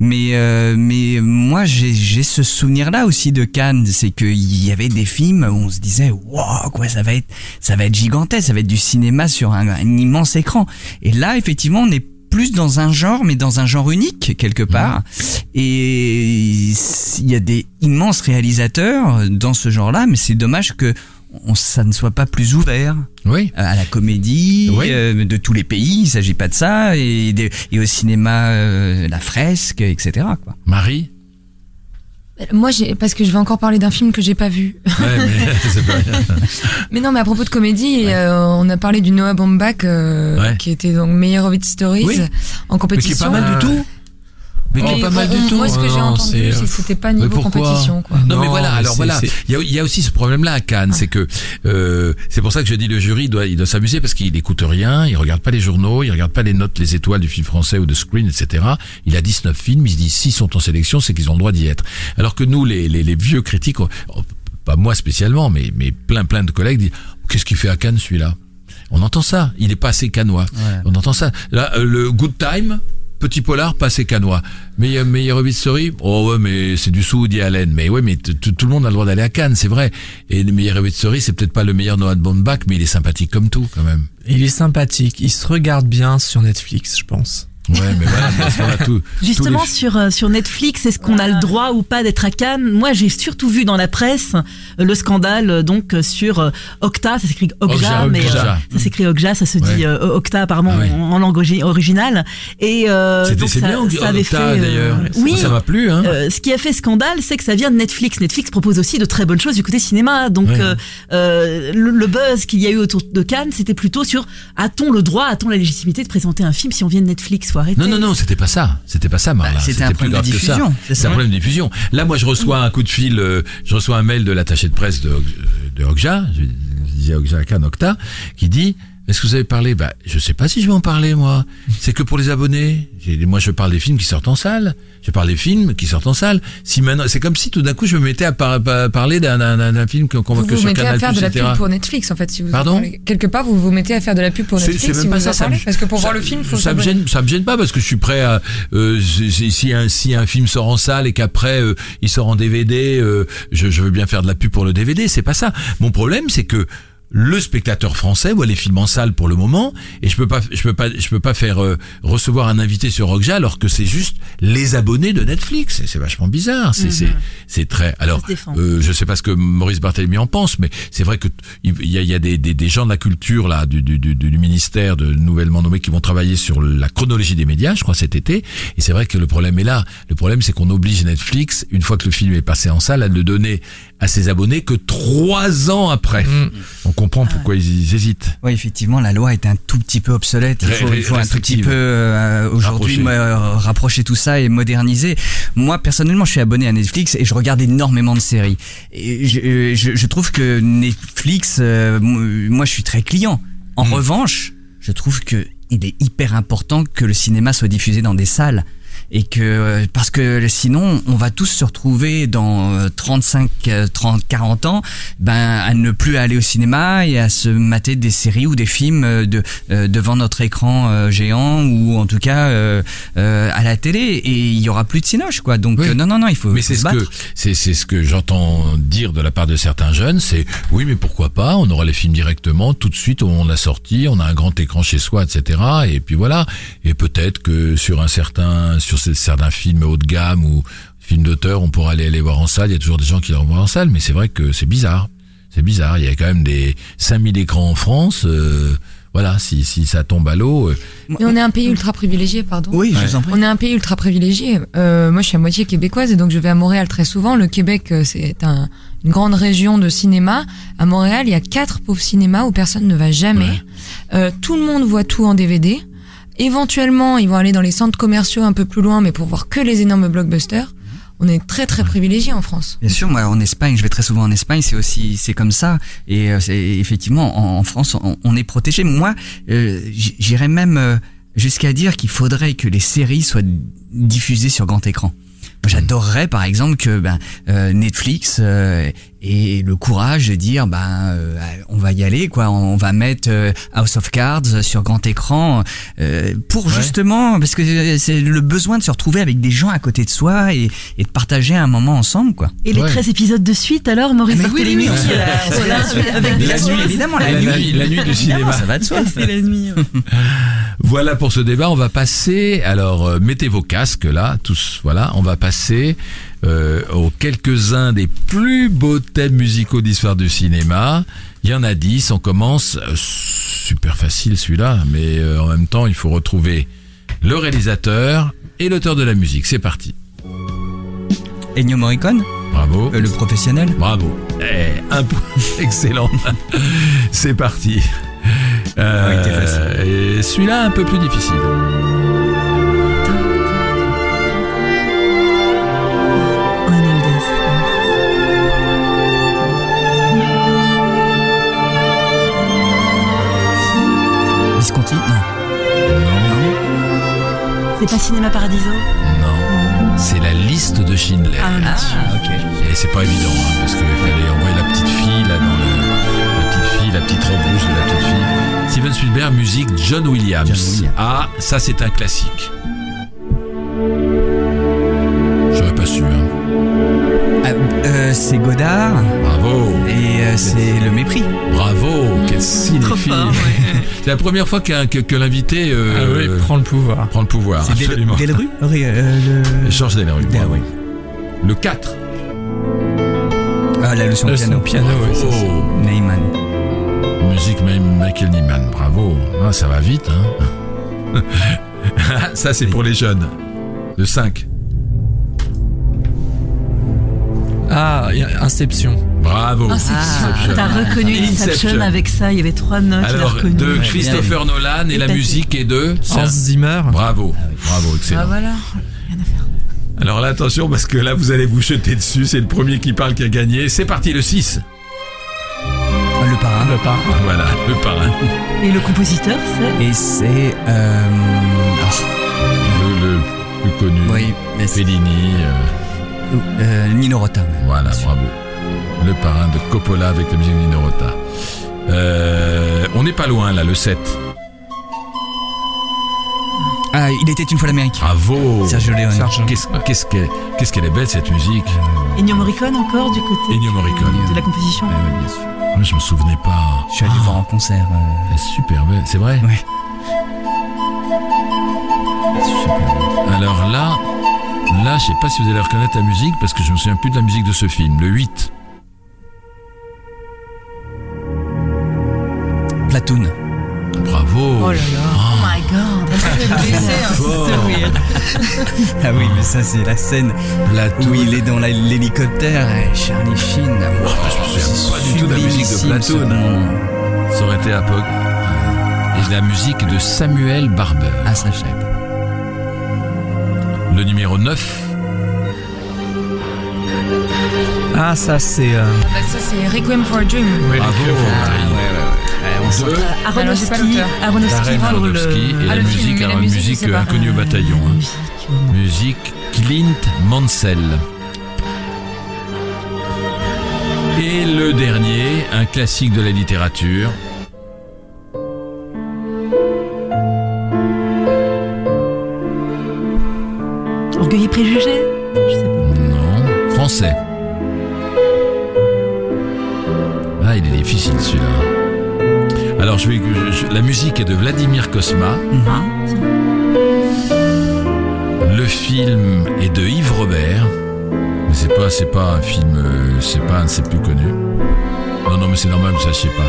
S5: Mais euh, mais moi j'ai j'ai ce souvenir là aussi de Cannes. C'est qu'il y avait des films où on se disait waouh quoi ça va être ça va être gigantesque. Ça va être du cinéma sur un, un immense écran. Et là effectivement on est plus dans un genre, mais dans un genre unique quelque part. Et il y a des immenses réalisateurs dans ce genre-là, mais c'est dommage que on, ça ne soit pas plus ouvert
S3: Oui.
S5: à la comédie
S3: Oui.
S5: euh, de tous les pays. Il s'agit pas de ça et, au cinéma, euh, la fresque, etc. Quoi.
S3: Marie?
S7: Moi, j'ai parce que je vais encore parler d'un film que j'ai pas vu.
S3: Ouais, mais c'est pas rien.
S7: Mais non, mais à propos de comédie, euh, on a parlé du Noah Baumbach, euh,
S3: Ouais.
S7: qui était donc meilleur Hobbit Stories
S3: Oui.
S7: en
S3: Mais
S7: compétition.
S3: qui est pas mal du tout. Mais qui est
S7: Mais
S3: pas mal du tout.
S7: Moi, ce que j'ai
S4: Non,
S7: entendu,
S4: c'est-
S7: c'était pas niveau compétition, quoi.
S3: Non, mais voilà. Alors voilà, il y a, il y a aussi ce problème-là à Cannes, c'est que euh, c'est pour ça que je dis le jury doit il doit s'amuser parce qu'il écoute rien, il regarde pas les journaux, il regarde pas les notes, les étoiles du film français ou de Screen, etc. Il a 19 films, il se dit s'ils sont en sélection, c'est qu'ils ont le droit d'y être. Alors que nous, les les, les vieux critiques, on- pas moi spécialement, mais mais plein plein de collègues disent qu'est-ce qu'il fait à Cannes celui-là? On entend ça. Il est pas assez canois.
S5: Ouais.
S3: On entend ça. Là, euh, le Good Time, petit polar, pas assez canois. Meilleur, meilleur Hobbit Story, oh ouais, mais c'est du Woody Allen. Mais ouais, mais tout le monde a le droit d'aller à Cannes, c'est vrai. Et le meilleur Hobbit Story, c'est peut-être pas le meilleur Noah Baumbach, mais il est sympathique comme tout, quand même.
S4: Il est sympathique, il se regarde bien sur Netflix, je pense.
S3: Ouais, mais voilà, parce qu'on a tout.
S8: Justement,
S3: tous les-
S8: sur, euh, sur Netflix, est-ce qu'on a le droit ou pas d'être à Cannes Moi, j'ai surtout vu dans la presse euh, le scandale euh, donc sur Octa, ça s'écrit Okja,
S3: Okja,
S8: mais
S3: Okja.
S8: euh, ça s'écrit Okja, ça se
S3: Ouais.
S8: dit euh, Octa apparemment
S3: Ah ouais.
S8: en, en langue origi- originale. Et euh,
S3: C'était
S8: donc
S3: c'est
S8: ça,
S3: bien,
S8: ça avait
S3: Octa,
S8: fait. euh,
S3: d'ailleurs.
S8: oui.
S3: Ça m'a plu, hein.
S8: Euh, ce qui a fait scandale, c'est que ça vient de Netflix. Netflix propose aussi de très bonnes choses du côté cinéma. Donc
S3: Ouais.
S8: le, le buzz qu'il y a eu autour de Cannes, c'était plutôt sur a-t-on le droit, a-t-on la légitimité de présenter un film si on vient de Netflix? Faut arrêter.
S3: Non, non, non, c'était pas ça. C'était pas ça, Marla.
S5: Bah, c'était un
S3: plus
S5: problème de
S3: grave que ça.
S5: diffusion, c'est
S3: un problème de diffusion. Là, moi, je reçois un coup de fil, euh, je reçois un mail de l'attaché de presse de, de Okja, je disais Okja Khan Okta, qui dit, est-ce que vous avez parlé? Bah, je sais pas si je vais en parler, moi. C'est que pour les abonnés. Moi, je parle des films qui sortent en salle. Je parle des films qui sortent en salle. Si maintenant, c'est comme si tout d'un coup, je me mettais à par- par- parler d'un- film qu'on voit
S7: Vous
S3: que
S7: vous
S3: sur
S7: mettez
S3: Canal+,
S7: à faire de la
S3: etc.
S7: pub pour Netflix en fait si vous
S3: Pardon?
S7: parlez. quelque part vous vous mettez à faire de la pub pour Netflix
S3: c'est
S7: si
S3: même pas
S7: vous
S3: ça,
S7: en
S3: ça
S7: parlez
S3: me-
S7: parce que pour
S3: ça-
S7: voir le film faut
S3: ça me gêne ça me gêne pas parce que je suis prêt à euh, un si un film sort en salle et qu'après euh, il sort en DVD euh, je, je veux bien faire de la pub pour le DVD c'est pas ça mon problème c'est que le spectateur français voit les films en salle pour le moment et je peux pas je peux pas je peux pas faire euh, recevoir un invité sur Rockja alors que c'est juste les abonnés de Netflix Et c'est vachement bizarre c'est c'est c'est très alors euh, je sais pas ce que Maurice Barthélemy en pense, mais c'est vrai que il y a, y a des, des, des gens de la culture là du, du, du, du ministère de nouvellement nommés qui vont travailler sur la chronologie des médias, je crois cet été. Et c'est vrai que le problème est là. Le problème c'est qu'on oblige Netflix, une fois que le film est passé en salle, à le donner à ses abonnés que trois ans après.
S4: Mm.
S3: On comprend pourquoi ils, ils hésitent.
S5: Oui, effectivement, la loi est un tout petit peu obsolète. Il
S3: Ré-
S5: faut, il faut un tout petit peu euh, aujourd'hui euh, rapprocher tout ça et moderniser. Moi, personnellement, je suis abonné à Netflix et je regarde énormément de séries. Et je, je, je trouve que Netflix, euh, moi, je suis très client. En
S3: Mm.
S5: revanche, je trouve que il est hyper important que le cinéma soit diffusé dans des salles. Et que parce que sinon on va tous se retrouver dans euh, 35 euh, 30 40 ans ben à ne plus aller au cinéma et à se mater des séries ou des films euh, de euh, devant notre écran euh, géant ou en tout cas euh, euh, à la télé et il y aura plus de cinoche quoi donc
S3: Oui.
S5: euh, non non non il faut,
S3: Mais c'est ce que c'est c'est ce que j'entends dire de la part de certains jeunes, c'est oui mais pourquoi pas, on aura les films directement tout de suite au moment de la sortie, on a un grand écran chez soi, etc. Et puis voilà. Et peut-être que sur un certain sur ces- certains films haut de gamme ou films d'auteur, on pourra aller les voir en salle. Il y a toujours des gens qui les revoient en salle, mais c'est vrai que c'est bizarre. C'est bizarre. Il y a quand même des 5000 écrans en France. euh, voilà, si si ça tombe à l'eau. euh,
S7: Mais on est un pays ultra privilégié pardon.
S5: oui je vous en prie
S7: On est un pays ultra privilégié. Euh, moi, je suis à moitié québécoise et donc je vais à Montréal très souvent. Le Québec, c'est un- une grande région de cinéma. À Montréal, il y a quatre pauvres cinémas où personne ne va jamais.
S3: Ouais.
S7: Euh, tout le monde voit tout en DVD. Éventuellement, ils vont aller dans les centres commerciaux un peu plus loin, mais pour voir que les énormes blockbusters. On est très très privilégié en France.
S5: Bien sûr, moi en Espagne, je vais très souvent en Espagne, c'est aussi c'est comme ça. Et euh, c'est effectivement en, en France, on, on est protégé. Moi, euh, j'irais même euh, jusqu'à dire qu'il faudrait que les séries soient diffusées sur grand écran. Moi, J'adorerais, par exemple, que ben, euh, Netflix euh, ait le courage de dire, ben, euh, on va y aller, quoi. On va mettre euh, House of Cards sur grand écran euh, pour
S3: Ouais.
S5: justement, parce que c'est le besoin de se retrouver avec des gens à côté de soi et, et de partager un moment ensemble, quoi.
S8: Et les
S3: Ouais.
S8: 13 épisodes de suite alors, Maurice
S5: Ah, mais oui, oui, oui, oui.
S8: voilà, avec
S3: La nuit,
S5: évidemment, la
S3: la
S5: nuit.
S3: la nuit du cinéma.
S5: Ça va de soi.
S8: C'est la nuit. ouais.
S3: Voilà pour ce débat. On va passer. Alors, euh, mettez vos casques là, tous. Voilà, on va passer euh, aux quelques-uns des plus beaux thèmes musicaux d'histoire du cinéma. Il y en a dix. On commence euh, super facile celui-là, mais euh, en même temps, il faut retrouver le réalisateur et l'auteur de la musique. C'est parti.
S5: Ennio Morricone,
S3: Bravo.
S5: euh, le professionnel.
S3: Bravo. Eh, un peu excellent. C'est parti.
S5: Ah
S3: Euh, celui-là un peu plus difficile.
S5: Visconti, non.
S3: Non,
S8: C'est pas Cinéma Paradiso
S3: non. C'est la liste de Schindler.
S5: Ah, ok.
S3: Et c'est pas évident, hein, parce qu'il fallait envoyer la petite fille là dans le, la petite fille, la petite robe rouge de la petite fille. blogueur, musique John Williams.
S5: John Williams.
S3: Ah, ça c'est un classique. J'aurais pas su. Hein.
S5: Ah, euh, c'est Godard
S3: Bravo,
S5: et euh, c'est Le Mépris.
S3: C'est la première fois qu'un- que, que l'invité
S4: Ah
S3: euh,
S4: oui, prends le pouvoir.
S3: prend le pouvoir.
S5: C'est Del-
S3: Absolument.
S5: Delru euh, le...
S3: Georges Delerue.
S5: Delru.
S3: Le 4.
S5: Ah, la leçon piano.
S4: piano, oui, ça, c'est-
S3: Oh,
S5: Neyman.
S3: musique même Michael Nyman. Bravo. Ah, ça va vite. Hein. ça c'est pour les jeunes. Le 5.
S4: Ah, il y a Inception.
S3: Bravo.
S8: Ah, t'as reconnu Inception
S3: Inception.
S8: avec ça, il y avait trois notes, il a
S3: Alors, de
S5: Ouais,
S3: Christopher Nolan et
S8: Et
S3: la musique est de
S4: Hans Zimmer.
S3: Bravo, bravo,
S7: Ah
S3: excellent.
S7: voilà.
S3: Alors là, attention, parce que là, vous allez vous jeter dessus. C'est le premier qui parle qui a gagné. C'est parti, le 6.
S5: Ah, le parrain.
S4: Le parrain.
S3: Voilà, le parrain.
S8: Et le compositeur, c'est
S5: Et c'est... Euh... ah,
S3: Le, le plus connu.
S5: oui,
S3: Fellini. euh,
S5: euh, Nino Rota.
S3: voilà, bravo. Le parrain de Coppola avec la musique de Nino Rota. Euh, on n'est pas loin, là, le 7.
S5: Ah, il était une fois l'Amérique.
S3: Bravo.
S5: Sergio Leone.
S3: Qu'est-ce qu'est-ce qu'elle qu'est-ce qu'elle est belle, cette musique.
S8: Ennio Morricone encore du côté
S3: Ennio Morricone.
S8: de la composition.
S5: Ouais, ouais, bien sûr.
S3: Moi, je me souvenais pas.
S5: Je suis allé
S3: Ah,
S5: voir en concert. euh,
S3: Elle est super belle, c'est vrai
S5: Ouais.
S3: Alors là, là, je sais pas si vous allez reconnaître la musique parce que je me souviens plus de la musique de ce film. Le 8.
S5: Ça c'est la scène
S3: Platoon.
S5: où il est dans l'hélicoptère et Charlie Sheen. Wow,
S3: je me souviens pas du tout de la musique de Platoon.
S5: moment.
S3: Ça aurait été à Pog. Et la musique de Samuel Barber.
S5: Ah je savais pas.
S3: Le numéro 9.
S4: Ah, ça, c'est. euh,
S7: Ah bah ça c'est Requiem for a Dream.
S4: oui,
S3: Bravo.
S4: le-
S3: Marie.
S5: Ouais,
S7: j'ai pas
S8: Aronofsky. Aronofsky.
S3: Aronofsky et
S7: Ah,
S3: la musique,
S7: la musique, pas.
S3: inconnue au bataillon. hein. Musique Clint Mansell. Et le dernier, un classique de la littérature.
S8: Orgueil et préjugés Je sais pas.
S3: Non, français. Ah, il est difficile celui-là. Alors, je vais, je- la musique est de Vladimir Kosma.
S5: Mhm.
S3: Le film est de Yves Robert. Mais c'est pas, c'est pas un film, euh, c'est pas un de ses plus connus. Non, non, mais c'est normal vous sachiez pas.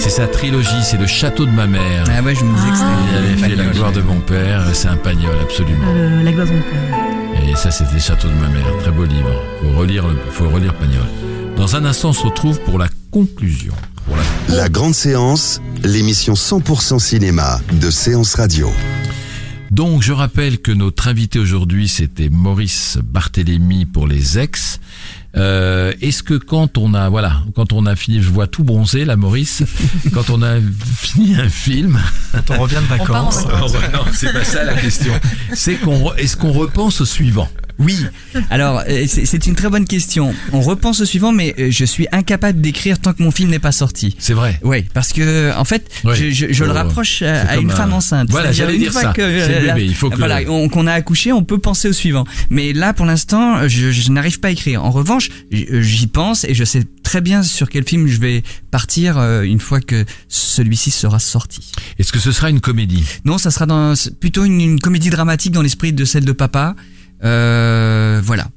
S3: C'est sa trilogie, c'est Le Château de ma mère.
S5: Ah ouais, je me disais que
S3: Il avait fait La gloire de mon père, c'est un pagnol, absolument.
S8: Euh, la gloire de mon père.
S3: Et ça, c'était Château de ma mère. Très beau livre. Faut relire, le- faut relire Pagnol. Dans un instant, on se retrouve pour la conclusion. Pour la
S2: La grande séance, l'émission 100% cinéma de Séance Radio.
S3: Donc, je rappelle que notre invité aujourd'hui, c'était Maurice Barthélémy pour les ex. Euh, Est-ce que quand on a, voilà, quand on a fini, je vois tout bronzé là, Maurice, quand on a fini un film,
S4: Quand on revient de
S7: part en
S4: vacances.
S3: non, c'est pas ça la question. C'est qu'on, est-ce qu'on repense au suivant?
S5: Oui. Alors, euh, c'est une très bonne question. On repense au suivant, mais euh, je suis incapable d'écrire tant que mon film n'est pas sorti.
S3: C'est vrai.
S5: Oui, parce que en fait, je, je- je le
S3: Faut-
S5: rapproche à,
S3: c'est
S5: à une
S3: un-
S5: femme enceinte.
S3: Voilà, j'allais
S5: une
S3: dire
S5: fois
S3: ça.
S5: que,
S3: le bébé, il faut que
S5: voilà, qu'on a accouché, on peut penser au suivant. Mais là, pour l'instant, je, je n'arrive pas à écrire. En revanche, j'y pense et je sais très bien sur quel film je vais partir euh, une fois que celui-ci sera sorti.
S3: Est-ce que ce sera une comédie?
S5: Non, ça sera dans plutôt une, une comédie dramatique dans l'esprit de celle de papa. Euh, voilà.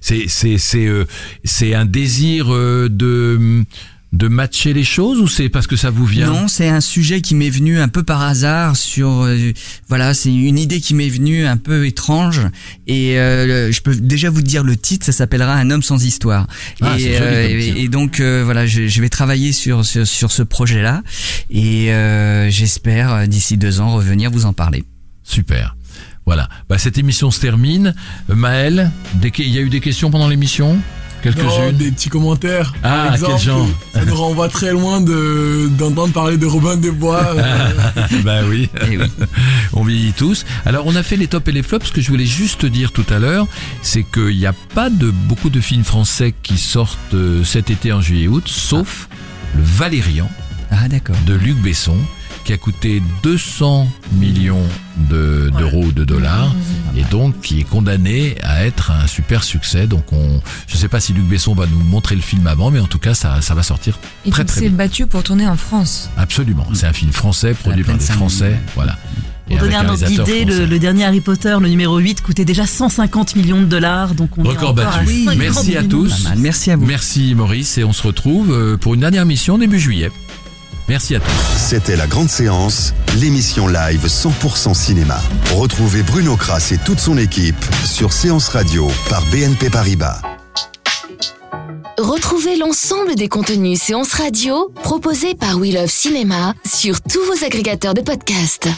S3: C'est, c'est, c'est, euh, c'est un désir euh, de de matcher les choses ou c'est parce que ça vous vient?
S5: Non, c'est un sujet qui m'est venu un peu par hasard sur euh, voilà, c'est une idée qui m'est venue un peu étrange et euh, je peux déjà vous dire le titre, ça s'appellera Un homme sans histoire.
S3: Ah,
S5: et, et- donc euh, voilà, je, je vais travailler sur sur, sur ce projet-là et euh, j'espère d'ici deux ans revenir vous en parler.
S3: Super. Voilà. Bah, cette émission se termine. Euh, Maël, il y a eu des questions pendant l'émission? Quelques-unes?
S6: Des petits commentaires.
S3: Ah,
S6: Par exemple,
S3: quel genre?
S6: Ça nous renvoie très loin de d'entendre parler de Robin des Bois. euh,
S3: Bah oui.
S5: Oui.
S3: On vieillit tous. Alors, on a fait les tops et les flops. Ce que je voulais juste dire tout à l'heure, c'est qu'il n'y a pas de beaucoup de films français qui sortent euh, cet été en juillet-août, sauf le Valérian
S5: Ah d'accord.
S3: de Luc Besson, qui a coûté 200 millions de- d'euros, de dollars, et donc qui est condamné à être un super succès. Donc on, je sais pas si Luc Besson va nous montrer le film avant, mais en tout cas ça, ça va sortir
S7: Et
S3: très
S7: tu
S3: très
S7: s'est battu pour tourner en France.
S3: Absolument. C'est un film français produit par des Français,
S5: millions.
S3: voilà.
S8: Pour donner un ordre d'idée, le, dernier Harry Potter, le numéro 8, coûtait déjà 150 millions de dollars. Donc on est
S3: Record
S8: à
S3: battu.
S8: 50
S3: Merci à tous.
S5: Merci à vous.
S3: Merci Maurice et on se retrouve euh, pour une dernière mission début juillet. Merci à tous.
S2: C'était la grande séance, l'émission live 100% cinéma. Retrouvez Bruno Kras et toute son équipe sur Séance Radio par BNP Paribas.
S1: Retrouvez l'ensemble des contenus séances radio proposés par We Love Cinéma sur tous vos agrégateurs de podcasts.